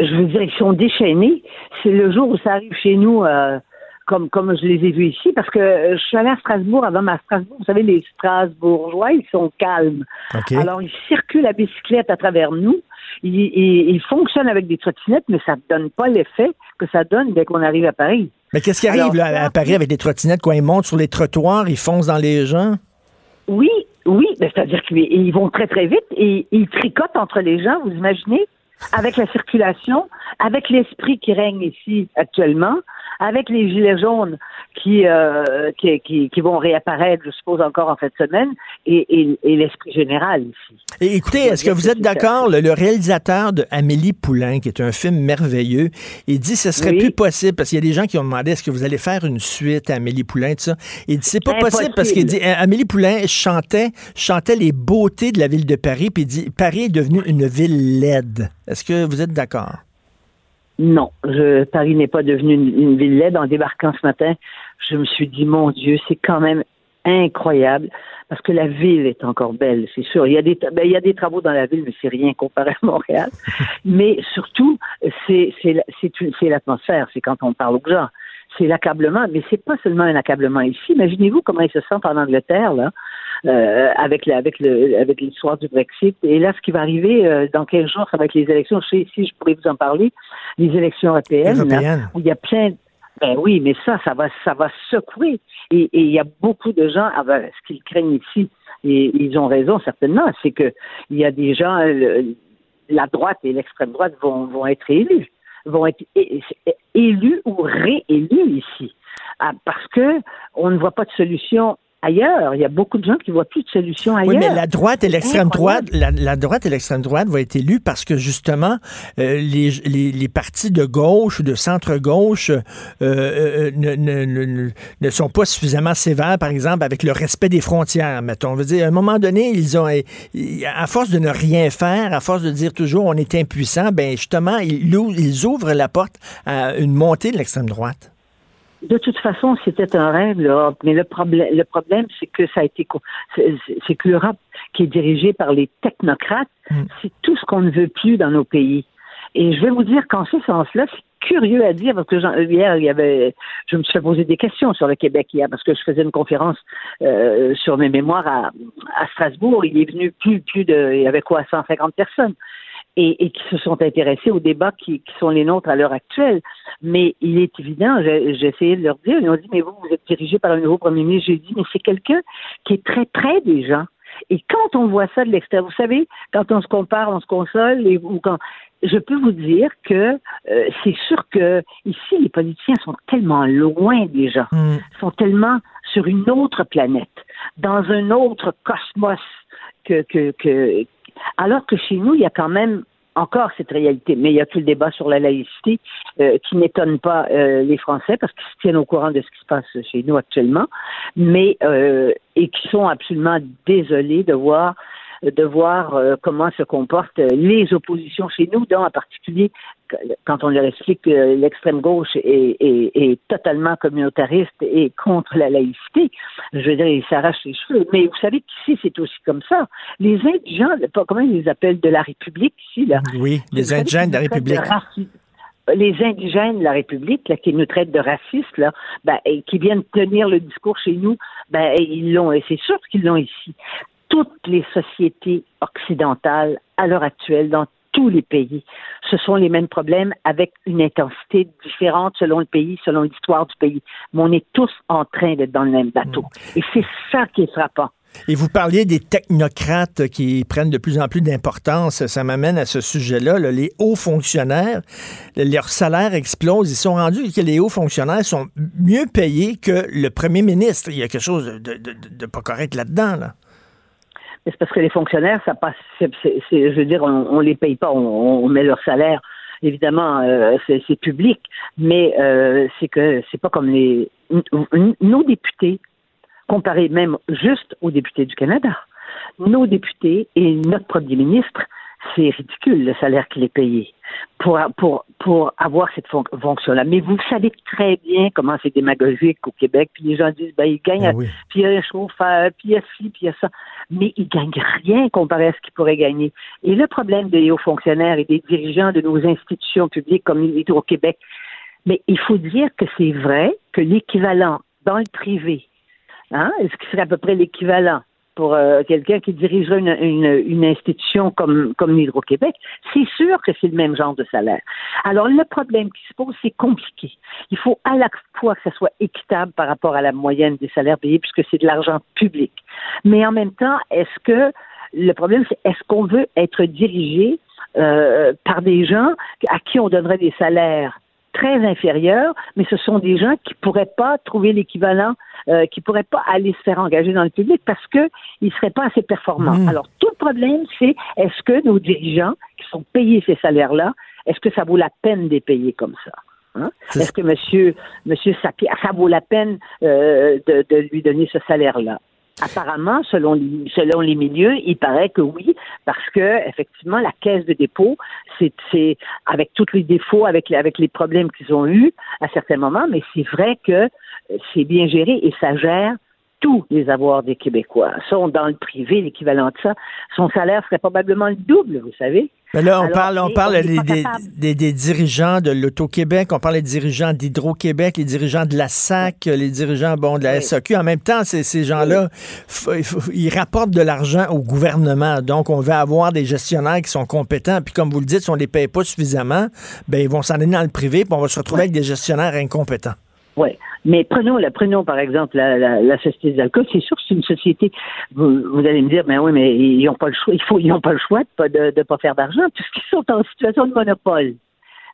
Je veux dire, ils sont déchaînés. C'est le jour où ça arrive chez nous, euh, comme, comme je les ai vus ici, parce que je suis allée à Strasbourg avant ma Strasbourg. Vous savez, les Strasbourgeois, ils sont calmes. Alors, ils circulent à bicyclette à travers nous. Ils, ils, fonctionnent avec des trottinettes, mais ça ne donne pas l'effet que ça donne dès qu'on arrive à Paris. Mais qu'est-ce qui arrive là, à Paris avec des trottinettes? Quoi, ils montent sur les trottoirs, ils foncent dans les gens? Oui, oui, c'est-à-dire qu'ils vont très, très vite et ils tricotent entre les gens, vous imaginez? Avec la circulation, avec l'esprit qui règne ici actuellement, avec les gilets jaunes qui, euh, qui, qui, vont réapparaître, je suppose, encore en fin de semaine, et, et, l'esprit général ici. Et écoutez, est-ce que vous êtes d'accord, le, réalisateur de Amélie Poulain, qui est un film merveilleux, il dit que ce serait plus possible, parce qu'il y a des gens qui ont demandé est-ce que vous allez faire une suite à Amélie Poulain, tout ça? Il dit c'est pas possible parce qu'il dit Amélie Poulain chantait, chantait les beautés de la ville de Paris, puis il dit Paris est devenu une ville laide. Est-ce que vous êtes d'accord? Non, je, Paris n'est pas devenu une, ville laide. En débarquant ce matin, je me suis dit, mon Dieu, c'est quand même incroyable parce que la ville est encore belle, c'est sûr. Il y a des, ben, il y a des travaux dans la ville, mais c'est rien comparé à Montréal. mais surtout, c'est l'atmosphère, c'est quand on parle aux gens. C'est l'accablement, mais c'est pas seulement un accablement ici. Imaginez-vous comment ils se sentent en Angleterre, là. Euh, avec le, avec le avec l'histoire du Brexit. Et là, ce qui va arriver euh, dans 15 jours, ça va être les élections. Je sais si je pourrais vous en parler, les élections européennes, où il y a plein. Ben oui, mais ça, ça va, ça va secouer. Et, il y a beaucoup de gens, ah ben, ce qu'ils craignent ici, et ils ont raison certainement, c'est que il y a des gens, la droite et l'extrême droite vont, vont être élus, vont être élus ou réélus ici, ah, parce que on ne voit pas de solution ailleurs. Il y a beaucoup de gens qui voient plus de solutions ailleurs. Oui, mais la droite et l'extrême droite, la, droite et l'extrême droite vont être élus parce que justement euh, les, les, les, partis de gauche ou de centre gauche euh, euh, ne, ne, ne, ne, sont pas suffisamment sévères, par exemple, avec le respect des frontières. Mettons, on veut dire, à un moment donné, ils ont, à force de ne rien faire, à force de dire toujours on est impuissant, ben justement, ils, ils ouvrent la porte à une montée de l'extrême droite. De toute façon, c'était un rêve, l'Europe. Mais le problème, le problème, c'est que ça a été, c'est que l'Europe, qui est dirigée par les technocrates, mm. c'est tout ce qu'on ne veut plus dans nos pays. Et je vais vous dire qu'en ce sens-là, c'est curieux à dire parce que hier, il y avait, je me suis fait poser des questions sur le Québec hier parce que je faisais une conférence euh, sur mes mémoires à, à Strasbourg. Il est venu plus, plus de, il y avait quoi, 150 personnes et, qui se sont intéressés aux débats qui, sont les nôtres à l'heure actuelle. Mais il est évident, j'ai essayé de leur dire, ils ont dit, mais vous, vous êtes dirigé par un nouveau premier ministre. J'ai dit, mais c'est quelqu'un qui est très près des gens. Et quand on voit ça de l'extérieur, vous savez, quand on se compare, on se console, et, ou quand je peux vous dire que euh, c'est sûr que ici, les politiciens sont tellement loin des gens, mm. sont tellement sur une autre planète, dans un autre cosmos que, que, que, alors que chez nous, il y a quand même encore cette réalité. Mais il y a tout le débat sur la laïcité euh, qui n'étonne pas euh, les Français parce qu'ils se tiennent au courant de ce qui se passe chez nous actuellement, mais euh, et qui sont absolument désolés de voir de voir euh, comment se comportent les oppositions chez nous, dont en particulier quand on leur explique que l'extrême gauche est, est, totalement communautariste et contre la laïcité, je veux dire, ils s'arrachent les cheveux. Mais vous savez qu'ici, c'est aussi comme ça. Les indigents, comment ils les appellent, de la République ici, là? Oui, les indigènes de la République les indigènes de la République, là, qui nous traitent de racistes, là, ben, et qui viennent tenir le discours chez nous, ben, ils l'ont, et c'est sûr qu'ils l'ont ici toutes les sociétés occidentales à l'heure actuelle, dans tous les pays, ce sont les mêmes problèmes avec une intensité différente selon le pays, selon l'histoire du pays. Mais on est tous en train d'être dans le même bateau. Mm. Et c'est ça qui est frappant. Et vous parliez des technocrates qui prennent de plus en plus d'importance. Ça m'amène à ce sujet-là. Les hauts fonctionnaires, leur salaire explose. Ils sont rendus que les hauts fonctionnaires sont mieux payés que le premier ministre. Il y a quelque chose de, de pas correct là-dedans. Là c'est parce que les fonctionnaires, ça passe, je veux dire, on, on les paye pas, on, met leur salaire. Évidemment, euh, c'est public, mais euh, c'est que c'est pas comme les nos députés, comparés même juste aux députés du Canada. Nos députés et notre premier ministre, c'est ridicule le salaire qu'il est payé pour, pour, pour avoir cette fonction-là. Mais vous savez très bien comment c'est démagogique au Québec, puis les gens disent, ben, ils gagnent, ben puis il y a un chauffeur, puis il y a ci, puis il y a ça. Mais ils gagnent rien comparé à ce qu'ils pourraient gagner. Et le problème des hauts fonctionnaires et des dirigeants de nos institutions publiques comme au québec mais il faut dire que c'est vrai que l'équivalent dans le privé, hein, ce qui serait à peu près l'équivalent pour euh, quelqu'un qui dirigerait une, institution comme, comme l'Hydro-Québec, c'est sûr que c'est le même genre de salaire. Alors, le problème qui se pose, c'est compliqué. Il faut à la fois que ça soit équitable par rapport à la moyenne des salaires payés, puisque c'est de l'argent public. Mais en même temps, est-ce que le problème, c'est est-ce qu'on veut être dirigé euh, par des gens à qui on donnerait des salaires très inférieurs, mais ce sont des gens qui pourraient pas trouver l'équivalent, euh, qui pourraient pas aller se faire engager dans le public parce que ils seraient pas assez performants. Mmh. Alors tout le problème, c'est est-ce que nos dirigeants qui sont payés ces salaires-là, est-ce que ça vaut la peine de les payer comme ça? Hein? Est-ce que monsieur, monsieur Sapir, ça vaut la peine euh, de, de lui donner ce salaire-là? Apparemment, selon les, selon les milieux, il paraît que oui, parce que effectivement, la caisse de dépôt, c'est avec tous les défauts, avec, avec les problèmes qu'ils ont eus à certains moments, mais c'est vrai que c'est bien géré et ça gère tous les avoirs des Québécois. Sont dans le privé, l'équivalent de ça, son salaire serait probablement le double, vous savez. Mais là, on Alors, parle, on parle on des, pas des, capable. des- des dirigeants de l'Auto-Québec, on parle des dirigeants d'Hydro-Québec, les dirigeants de la SAC, les dirigeants bon, de la Oui. SAQ. En même temps, ces, gens-là, ils rapportent de l'argent au gouvernement. Donc, on veut avoir des gestionnaires qui sont compétents. Puis, comme vous le dites, si on ne les paye pas suffisamment, ben, ils vont s'en aller dans le privé, puis on va se retrouver avec des gestionnaires incompétents. Oui. Mais prenons, la, prenons par exemple la, la, la société d'alcool. C'est sûr que c'est une société. Vous, vous allez me dire, mais oui, mais ils n'ont pas le choix. Il faut, ils n'ont pas le choix de pas de, de pas faire d'argent puisqu'ils sont en situation de monopole.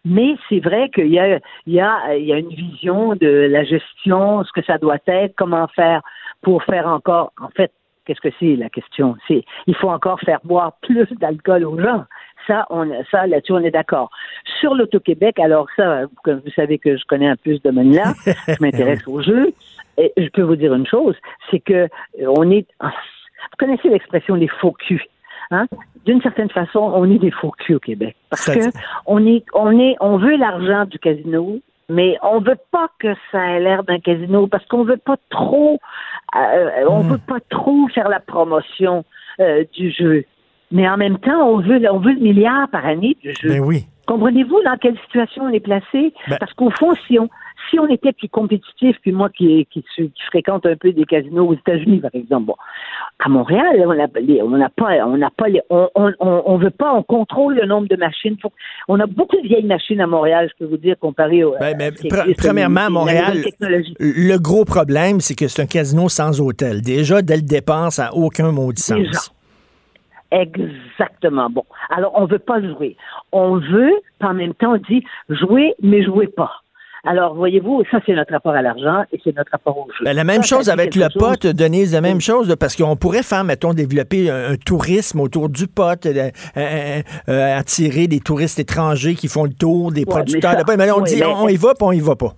Mais c'est vrai qu'il y a, il y, a, il y a une vision de la gestion, ce que ça doit être, comment faire pour faire encore. En fait, qu'est-ce que c'est la question? C'est il faut encore faire boire plus d'alcool aux gens. Ça, on, ça là-dessus, on est d'accord. Sur l'Auto-Québec, alors ça, comme vous savez que je connais un peu ce domaine-là, je m'intéresse au jeu. Et je peux vous dire une chose, c'est que euh, on est. Vous connaissez l'expression les faux culs. Hein? D'une certaine façon, on est des faux culs au Québec. Parce que on est, on est, on veut l'argent du casino, mais on veut pas que ça ait l'air d'un casino parce qu'on veut pas trop, euh, on veut pas trop faire la promotion euh, du jeu. Mais en même temps, on veut, on veut le milliard par année du jeu. Ben oui. Comprenez-vous dans quelle situation on est placé? Ben- Parce qu'au fond, si on si on était plus compétitif, puis moi qui, qui, qui fréquente un peu des casinos aux États-Unis, par exemple, bon, à Montréal, on n'a on n'a pas, on n'a pas, les- on, on, on, veut pas, on contrôle le nombre de machines. Faut- on a beaucoup de vieilles machines à Montréal, je peux vous dire, comparé au. Ben, ben, premièrement, à Montréal, le gros problème, c'est que c'est un casino sans hôtel. Déjà, dès le départ, ça n'a aucun maudit sens. Exactement. Bon. Alors, on veut pas jouer. On veut, en même temps, on dit jouer, mais jouez pas. Alors, voyez-vous, ça, c'est notre rapport à l'argent et c'est notre rapport au jeu. Ben, la même Ça, chose avec le chose. pot, Denise, la même chose, parce qu'on pourrait faire, mettons, développer un, un tourisme autour du pot, euh, euh, euh, attirer des touristes étrangers qui font le tour des Ouais, producteurs mais ça- de pot. Mais là, on dit, mais- on y va, puis on y va pas.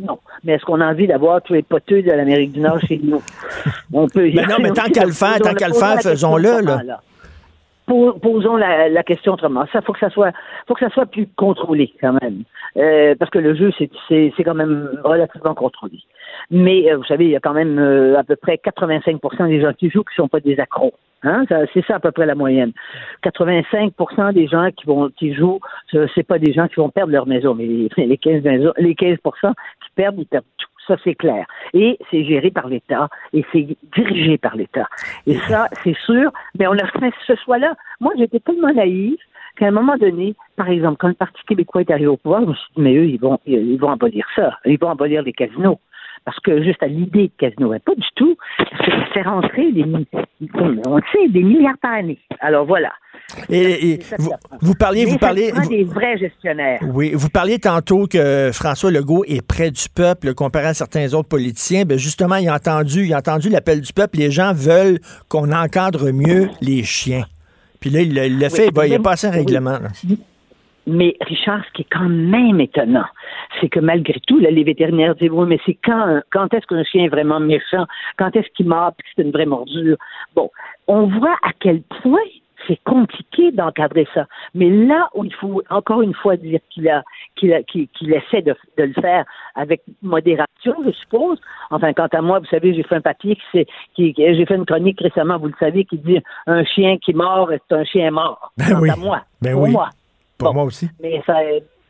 Non. Mais est-ce qu'on a envie d'avoir tous les poteux de l'Amérique du Nord chez nous? On peut. Ben non, mais tant qu'à le faire, tant qu'à le faire, faisons-le, là. Po- Posons la, la question autrement. Ça faut que ça soit, faut que ça soit plus contrôlé quand même, Euh, parce que le jeu c'est c'est c'est quand même relativement contrôlé. Mais euh, vous savez, il y a quand même euh, à peu près 85% des gens qui jouent qui sont pas des accros. Hein? C'est ça à peu près la moyenne. 85% des gens qui vont qui jouent, ce- c'est pas des gens qui vont perdre leur maison, mais les, les 15 maisons, les 15% qui perdent, ils perdent tout. Ça, c'est clair. Et c'est géré par l'État et c'est dirigé par l'État. Et ça, c'est sûr, mais on a fait ce choix-là. Moi, j'étais tellement naïve qu'à un moment donné, par exemple, quand le Parti québécois est arrivé au pouvoir, je me suis dit, mais eux, ils vont, ils vont abolir ça. Ils vont abolir les casinos. Parce que juste à l'idée de casino, mais pas du tout, parce que ça fait rentrer des, on le sait, des milliards par année. Alors voilà. Et, vous, parliez, Mais vous parliez, vous- des vrais gestionnaires. oui, vous parliez tantôt que François Legault est près du peuple comparé à certains autres politiciens. Ben justement, il a entendu, il a entendu l'appel du peuple. Les gens veulent qu'on encadre mieux les chiens. Puis là, il l'a fait, il va- il a passé un règlement. Mais Richard, ce qui est quand même étonnant, c'est que malgré tout, là, les vétérinaires disent oui, mais c'est quand, quand est-ce qu'un chien est vraiment méchant, quand est-ce qu'il mord, puis que c'est une vraie mordure? Bon, on voit à quel point c'est compliqué d'encadrer ça. Mais là où il faut encore une fois dire qu'il a qu'il a- qu'il- qu'il essaie de, de le faire avec modération, je suppose. Enfin, quant à moi, vous savez, j'ai fait un papier qui c'est qui, j'ai fait une chronique récemment, vous le savez, qui dit un chien qui mord, c'est un chien mort. Ben quant oui. à moi. Ben pour oui. moi. Pour Bon. moi aussi. Mais ça,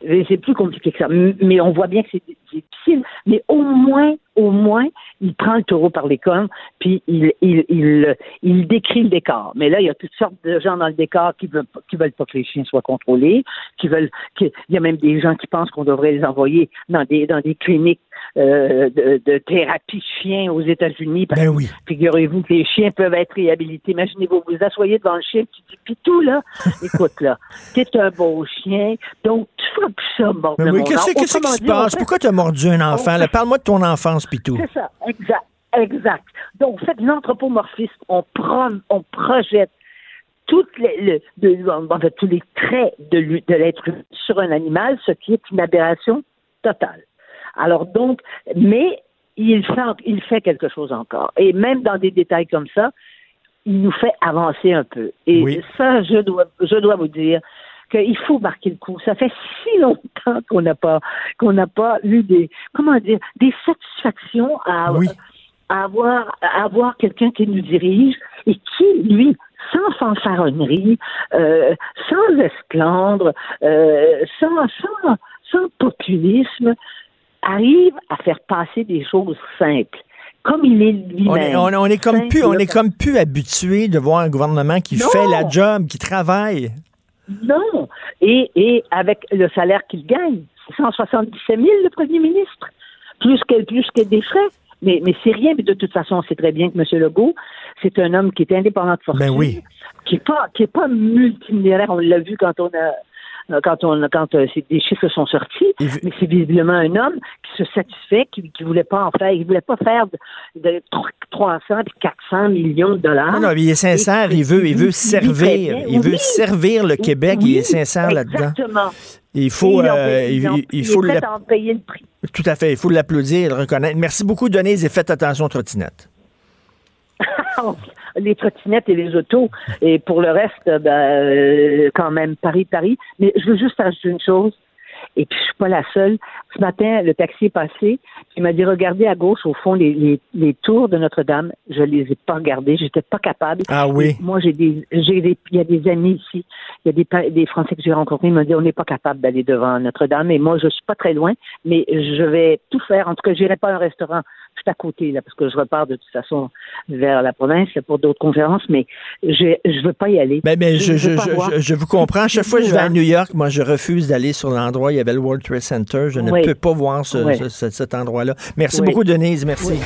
mais c'est plus compliqué que ça. Mais on voit bien que c'est difficile. Mais au moins, au moins, il prend le taureau par les cornes, puis il, il, il, il, décrit le décor. Mais là, il y a toutes sortes de gens dans le décor qui veulent, qui veulent pas que les chiens soient contrôlés, qui veulent, il y a même des gens qui pensent qu'on devrait les envoyer dans des, dans des cliniques euh, de, de, thérapie de chiens aux États-Unis. Ben oui. Figurez-vous que les chiens peuvent être réhabilités. Imaginez-vous, vous vous asseyez devant le chien, tu dis, puis tout là, écoute là, t'es un beau chien, donc tu feras plus ça, mort Mais oui, qu'est-ce qui se passe? Pourquoi tu as mordu un enfant? Parle-moi de ton enfance, Pitou. C'est ça, exact, exact. Donc, faites l'anthropomorphisme. On, on projette toutes les, en fait, tous les traits de, de l'être sur un animal, ce qui est une aberration totale. Alors donc, mais il fait, il fait quelque chose encore. Et même dans des détails comme ça, il nous fait avancer un peu. Et ça, je dois, je dois vous dire qu'il faut marquer le coup. Ça fait si longtemps qu'on n'a pas, qu'on n'a pas eu des, comment dire, des satisfactions à, avoir, à avoir quelqu'un qui nous dirige et qui, lui, sans fanfaronnerie, euh, sans esclandre, euh, sans, sans, sans populisme, arrive à faire passer des choses simples comme il est lui-même. On est, comme plus, on est comme plus habitué de voir un gouvernement qui fait la job, qui travaille. Non. Et, et avec le salaire qu'il gagne, 177 000 le premier ministre, plus que, plus que des frais. Mais, mais c'est rien, mais de toute façon, on sait très bien que M. Legault, c'est un homme qui est indépendant de fortune. Ben oui. Qui n'est pas, qui est pas multimilliardaire. On l'a vu quand on a quand on quand euh, des chiffres sont sortis, mais c'est visiblement un homme qui se satisfait, qui, qui voulait pas en faire, il voulait pas faire de, 300 puis 400 millions de dollars. Non, non, il est sincère, il veut, il veut servir, il veut servir le Québec, il est sincère là-dedans. Exactement. Il faut, euh, il, il, faut payer le prix. Tout à fait, il faut l'applaudir, le reconnaître. Merci beaucoup, Denise, et faites attention aux trottinettes. les trottinettes et les autos. Et pour le reste, ben, euh, quand même, Paris, Paris. Mais je veux juste ajouter une chose. Et puis, je suis pas la seule. Ce matin, le taxi est passé. Il m'a dit, regardez à gauche, au fond, les, les, tours de Notre-Dame. Je les ai pas regardées. J'étais pas capable. Ah oui. moi, j'ai des, j'ai des, il y a des amis ici. Il y a des, des Français que j'ai rencontrés. Ils m'ont dit, on n'est pas capable d'aller devant Notre-Dame. Et moi, je suis pas très loin. Mais je vais tout faire. En tout cas, j'irai pas à un restaurant à côté, là, parce que je repars de toute façon vers la province pour d'autres conférences, mais je ne veux pas y aller. Ben, mais je, je, je, je, vous comprends. Chaque fois que je vais à New York, moi, je refuse d'aller sur l'endroit. Il y avait le World Trade Center. Je ne peux pas voir ce, cet endroit-là. Merci beaucoup, Denise. Merci.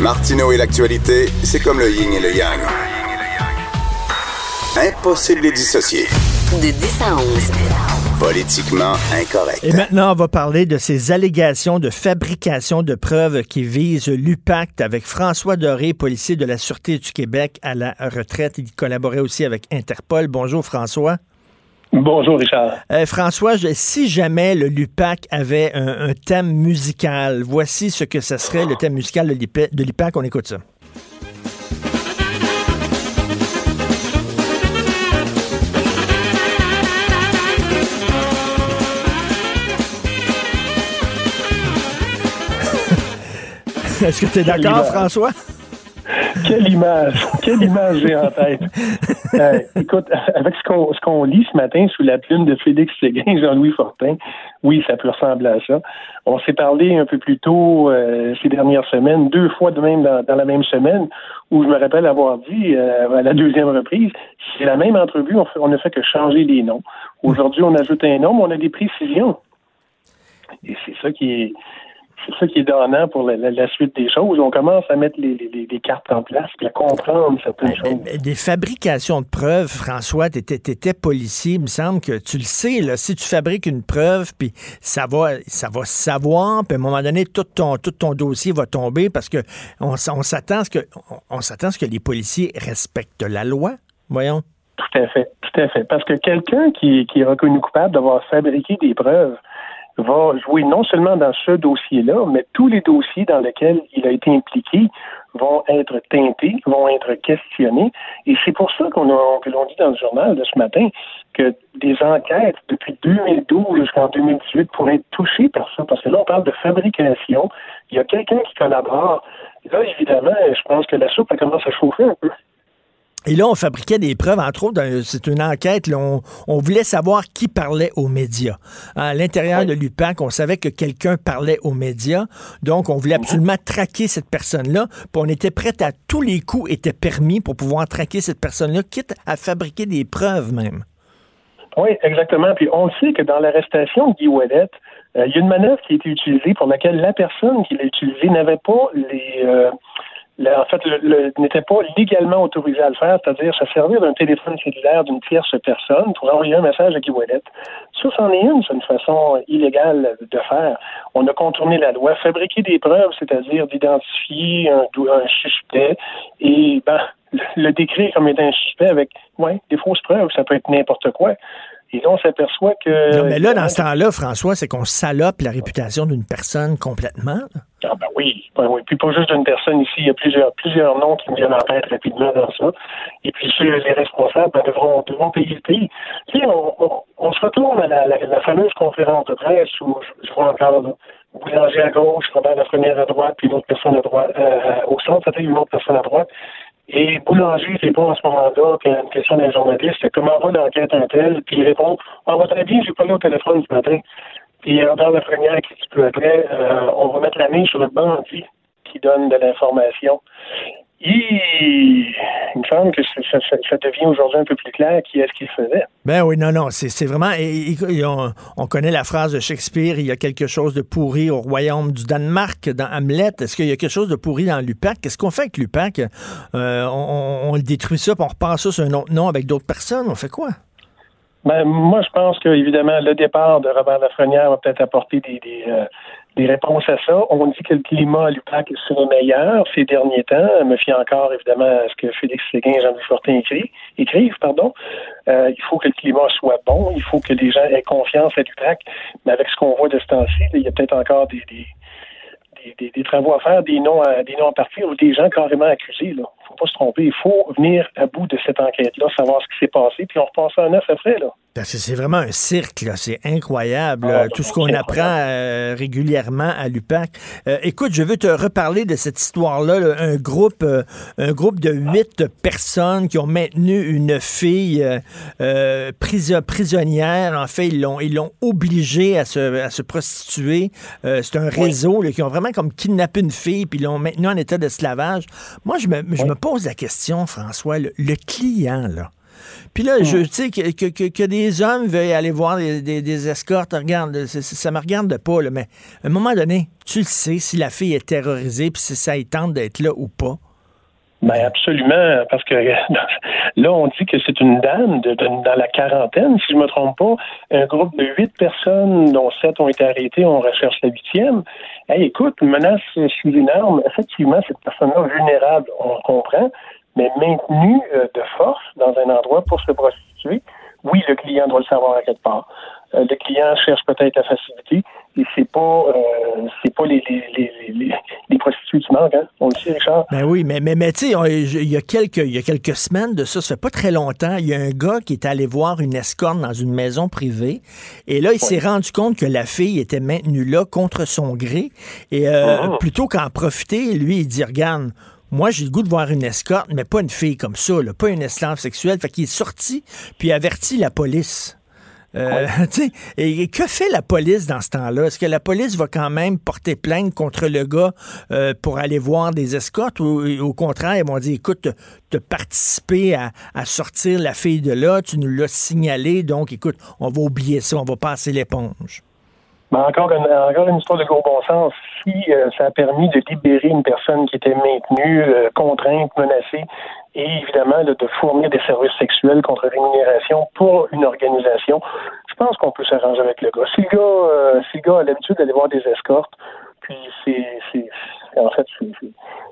Martineau et l'actualité, c'est comme le yin et le yang. Impossible de les dissocier. De 10 à 11. Politiquement incorrect. Et maintenant, on va parler de ces allégations de fabrication de preuves qui visent l'UPACT avec François Doré, policier de la Sûreté du Québec à la retraite. Il collaborait aussi avec Interpol. Bonjour François. Bonjour Richard. Euh, François, si jamais le LUPAC avait un, thème musical, voici ce que ce serait le thème musical de l'UPAC. On écoute ça. Est-ce que tu es d'accord, François? Quelle image! Quelle image j'ai en tête! Euh, écoute, avec ce qu'on lit ce matin sous la plume de Félix Séguin, Jean-Louis Fortin, oui, ça peut ressembler à ça. On s'est parlé un peu plus tôt euh, ces dernières semaines, deux fois de même dans, la même semaine, où je me rappelle avoir dit euh, à la deuxième reprise, c'est la même entrevue, on, on ne fait que changer les noms. Aujourd'hui, on ajoute un nom, mais on a des précisions. Et c'est ça qui est c'est ça qui est donnant pour la, suite des choses. On commence à mettre les, cartes en place et à comprendre certaines choses. des fabrications de preuves, François, tu étais, policier, il me semble que tu le sais, là, si tu fabriques une preuve, puis ça va, ça va savoir, puis à un moment donné, tout ton, tout ton dossier va tomber parce que on, s'attend à ce que on, s'attend ce que les policiers respectent la loi. Voyons. Tout à fait, tout à fait. Parce que quelqu'un qui, qui est reconnu coupable d'avoir fabriqué des preuves, va jouer non seulement dans ce dossier-là, mais tous les dossiers dans lesquels il a été impliqué vont être teintés, vont être questionnés. Et c'est pour ça qu'on que l'on dit dans le journal de ce matin que des enquêtes depuis 2012 jusqu'en 2018 pourraient être touchées par ça, parce que là, on parle de fabrication. Il y a quelqu'un qui collabore. Là, évidemment, je pense que la soupe, elle commence à chauffer un peu. Et là, on fabriquait des preuves, entre autres, c'est une enquête, là, on, on, voulait savoir qui parlait aux médias. À l'intérieur de l'UPAC, on savait que quelqu'un parlait aux médias, donc on voulait absolument traquer cette personne-là, puis on était prêt à tous les coups étaient permis pour pouvoir traquer cette personne-là, quitte à fabriquer des preuves même. Oui, exactement. Puis on sait que dans l'arrestation de Guy Ouellet, euh, il y a une manœuvre qui a été utilisée pour laquelle la personne qui l'a utilisée n'avait pas les... Euh, en fait, le, n'était pas légalement autorisé à le faire, c'est-à-dire se servir d'un téléphone cellulaire d'une tierce personne pour envoyer un message à Guy Ouellet. Ça, c'en est une, c'est une façon illégale de faire. On a contourné la loi, fabriquer des preuves, c'est-à-dire d'identifier un, un suspect et ben, le décrire comme étant un suspect avec ouais, des fausses preuves, ça peut être n'importe quoi. Et là, on s'aperçoit que. Non, mais là, dans ce temps-là, François, c'est qu'on salope la réputation d'une personne complètement. Ah ben oui, ben oui. Puis pas juste d'une personne ici, il y a plusieurs, plusieurs noms qui me viennent en tête rapidement dans ça. Et puis les responsables ben, devront, devront payer le prix. Tu sais, on, se retourne à la, fameuse conférence de presse où je, vois encore là, Boulanger à gauche, Robert Lafrenière à droite, puis une autre personne à droite. Euh, au centre, c'était une autre personne à droite. Et Boulanger répond à ce moment-là, a une question d'un journaliste, comment va l'enquête en tel, puis il répond Ah, va très bien, j'ai eu au téléphone ce matin. Puis dans la première qui dit peu après, euh, on va mettre la main sur le bandit qui donne de l'information. Il, me semble que ça, devient aujourd'hui un peu plus clair qui est-ce qu'il faisait. Ben oui, non, non, c'est vraiment. on, connaît la phrase de Shakespeare il y a quelque chose de pourri au royaume du Danemark dans Hamlet. Est-ce qu'il y a quelque chose de pourri dans l'UPAC? Qu'est-ce qu'on fait avec l'UPAC? Euh, on, on, le détruit ça, puis on repasse ça sur un autre nom avec d'autres personnes. On fait quoi? Ben, moi, je pense que évidemment le départ de Robert Lafrenière va peut-être apporter des, des, euh, des, réponses à ça. On dit que le climat à l'UPAC serait meilleur ces derniers temps. Je me fie encore évidemment à ce que Félix Séguin et Jean-Louis Fortin écrivent. Pardon. Euh, il faut que le climat soit bon. Il faut que les gens aient confiance à l'UPAC. Mais avec ce qu'on voit de ce temps-ci, il y a peut-être encore des, travaux à faire, des noms à, des noms à partir ou des gens carrément accusés. Là faut pas se tromper. Il faut venir à bout de cette enquête-là, savoir ce qui s'est passé, puis on repasse à neuf après. Là. Parce que c'est vraiment un cirque, c'est incroyable, ah, tout ce qu'on apprend euh, régulièrement à l'UPAC. Euh, écoute, je veux te reparler de cette histoire-là. Un groupe, euh, un groupe de huit personnes qui ont maintenu une fille prisonnière. En fait, ils l'ont, ils l'ont obligée à se, à se prostituer. c'est un réseau qui ont vraiment comme kidnappé une fille puis ils l'ont maintenue en état d'esclavage. Moi, je me, je me pose la question, François, le, client, là. Puis là, je sais que, que, des hommes veuillent aller voir des, escortes, regarde, ça me regarde pas, là, mais à un moment donné, tu le sais si la fille est terrorisée, puis si ça tente d'être là ou pas. Ben absolument, parce que là, on dit que c'est une dame de, dans la quarantaine, si je me trompe pas, un groupe de huit personnes, dont sept ont été arrêtées, on recherche la huitième. Hey, écoute, menace sous une arme, effectivement, cette personne-là vulnérable, on comprend, mais maintenue euh, de force dans un endroit pour se prostituer, oui, le client doit le savoir à quelque part. Euh, le client cherche peut-être la facilité et c'est pas euh, c'est pas les, les, les, les, prostituées qui manquent, hein? On le sait, Richard. Ben oui, mais, mais, mais tu sais, il y a quelques il y a quelques semaines de ça, ça fait pas très longtemps, il y a un gars qui est allé voir une escorte dans une maison privée et là, il s'est rendu compte que la fille était maintenue là contre son gré et euh, ah. plutôt qu'en profiter, lui, il dit regarde, moi, j'ai le goût de voir une escorte, mais pas une fille comme ça, pas une esclave sexuelle. Fait qu'il est sorti, puis averti la police. Euh, et, que fait la police dans ce temps-là? Est-ce que la police va quand même porter plainte contre le gars euh, pour aller voir des escortes ou au contraire, ils vont dire, écoute, tu as participé à, sortir la fille de là, tu nous l'as signalé, donc écoute, on va oublier ça, on va passer l'éponge? Mais encore une, encore une histoire de gros bon sens. Si euh, ça a permis de libérer une personne qui était maintenue, contrainte, menacée, et évidemment de fournir des services sexuels contre rémunération pour une organisation. Je pense qu'on peut s'arranger avec le gars. Si le gars, euh, si le gars a l'habitude d'aller voir des escortes, puis c'est, en fait,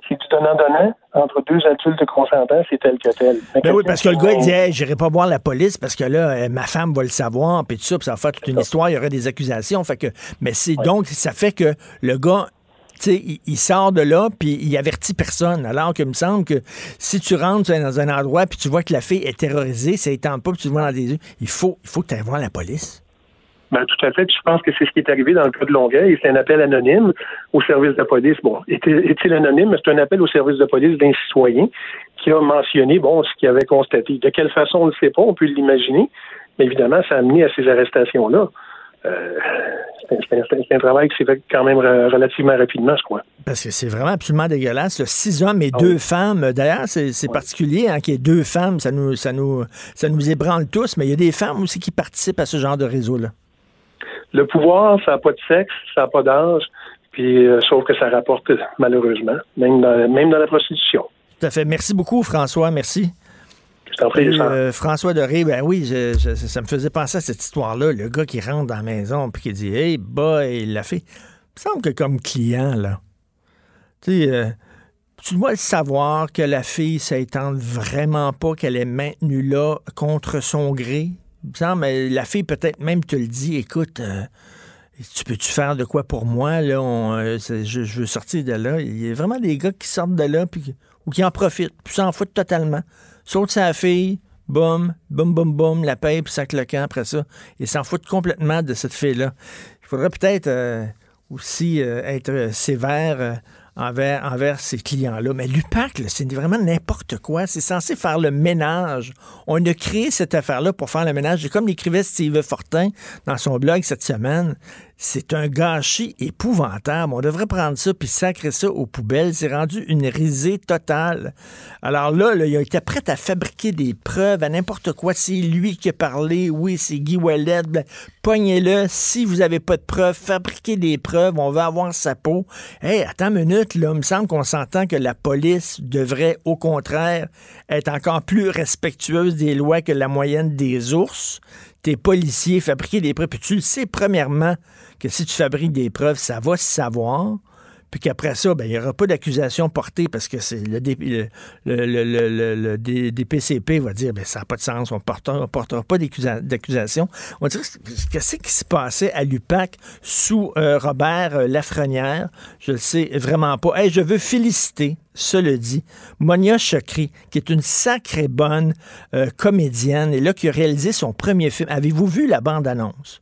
c'est du donnant-donnant entre deux adultes consentants, c'est tel que tel. Ben oui, parce que le gars, il dit, j'irai pas voir la police parce que là, euh, ma femme va le savoir, puis tout ça, puis ça va faire toute une histoire, il y aurait des accusations. Fait que, mais c'est donc, ça fait que le gars il, sort de là, puis il avertit personne. Alors que me semble que si tu rentres dans un endroit, puis tu vois que la fille est terrorisée, ça étend pas, puis tu le vois dans des yeux, il faut, il faut que tu ailles voir la police. Ben, tout à fait. je pense que c'est ce qui est arrivé dans le cas de Longueuil. C'est un appel anonyme au service de police. Bon, est-il anonyme? C'est un appel au service de police d'un citoyen qui a mentionné, bon, ce qu'il avait constaté. De quelle façon, on ne le sait pas, on peut l'imaginer, mais évidemment, ça a amené à ces arrestations-là. Euh, c'est un, travail qui s'est fait quand même relativement rapidement, je crois. Parce que c'est vraiment absolument dégueulasse. Six hommes et ah deux femmes. D'ailleurs, c'est particulier hein, qu'il y ait deux femmes. Ça nous, ça, nous, ça nous ébranle tous, mais il y a des femmes aussi qui participent à ce genre de réseau-là. Le pouvoir, ça n'a pas de sexe, ça n'a pas d'âge, puis euh, sauf que ça rapporte malheureusement, même même dans la prostitution. Tout à fait. Merci beaucoup, François. Merci. Euh, François Doré, ben oui, ça me faisait penser à cette histoire-là. Le gars qui rentre dans la maison puis qui dit Hey, boy, il l'a fait. Il me semble que comme client, là, tu sais, euh, tu dois le savoir que la fille, ça étend vraiment pas qu'elle est maintenue là contre son gré. Semble, la fille peut-être même te le dit Écoute, euh, tu peux-tu faire de quoi pour moi? Là, je, veux sortir de là. Il y a vraiment des gars qui sortent de là ou qui en profitent, puis s'en foutent totalement saute sa fille, boum, boum, boum, boum, la paye, puis sac le camp après ça. Il s'en fout complètement de cette fille-là. Il faudrait peut-être euh, aussi euh, être sévère euh, envers, envers ces clients-là. Mais l'UPAC, c'est vraiment n'importe quoi. C'est censé faire le ménage. On a créé cette affaire-là pour faire le ménage. comme l'écrivait Steve Fortin dans son blog cette semaine, c'est un gâchis épouvantable. On devrait prendre ça puis sacrer ça aux poubelles. C'est rendu une risée totale. Alors là, il a été prêt à fabriquer des preuves à n'importe quoi. C'est lui qui a parlé. Oui, c'est Guy Wallet. Ben, pognez-le. Si vous n'avez pas de preuves, fabriquez des preuves. On va avoir sa peau. Hé, attends une minute. Là. Il me semble qu'on s'entend que la police devrait, au contraire, être encore plus respectueuse des lois que la moyenne des ours tes policiers fabriquer des preuves. Puis tu le sais, premièrement, que si tu fabriques des preuves, ça va se savoir. Puis qu'après ça, ben, il n'y aura pas d'accusation portée parce que c'est le, le, DPCP va dire ben, ça n'a pas de sens, on ne portera, pas d'accusation. On dirait qu'est-ce qui se passait à l'UPAC sous euh, Robert euh, Lafrenière? Je ne le sais vraiment pas. Hey, je veux féliciter cela dit, Monia Chokri, qui est une sacrée bonne euh, comédienne, et là, qui a réalisé son premier film. Avez-vous vu la bande-annonce?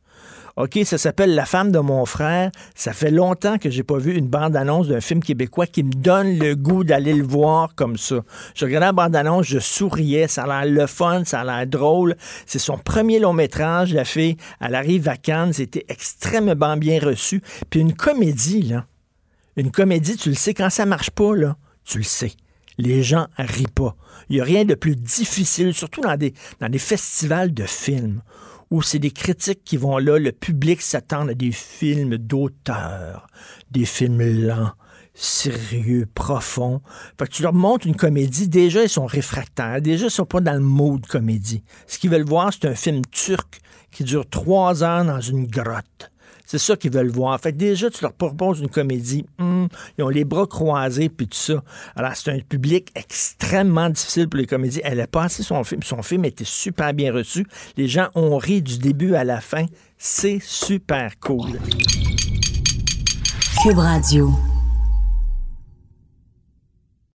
OK, ça s'appelle La femme de mon frère. Ça fait longtemps que j'ai pas vu une bande-annonce d'un film québécois qui me donne le goût d'aller le voir comme ça. Je regardais la bande-annonce, je souriais, ça a l'air le fun, ça a l'air drôle. C'est son premier long métrage, la fille. Elle arrive à Cannes, c'était extrêmement bien reçu. Puis une comédie, là. Une comédie, tu le sais, quand ça marche pas, là, tu le sais. Les gens rient pas. Il n'y a rien de plus difficile, surtout dans des, dans des festivals de films où c'est des critiques qui vont là, le public s'attend à des films d'auteur, des films lents, sérieux, profonds. Fait que tu leur montres une comédie, déjà ils sont réfractaires, déjà ils sont pas dans le mode comédie. Ce qu'ils veulent voir, c'est un film turc qui dure trois heures dans une grotte. C'est ça qu'ils veulent voir. Fait déjà, tu leur proposes une comédie. Hmm, ils ont les bras croisés, puis tout ça. Alors, c'est un public extrêmement difficile pour les comédies. Elle a passé son film. Son film était super bien reçu. Les gens ont ri du début à la fin. C'est super cool. Cube Radio.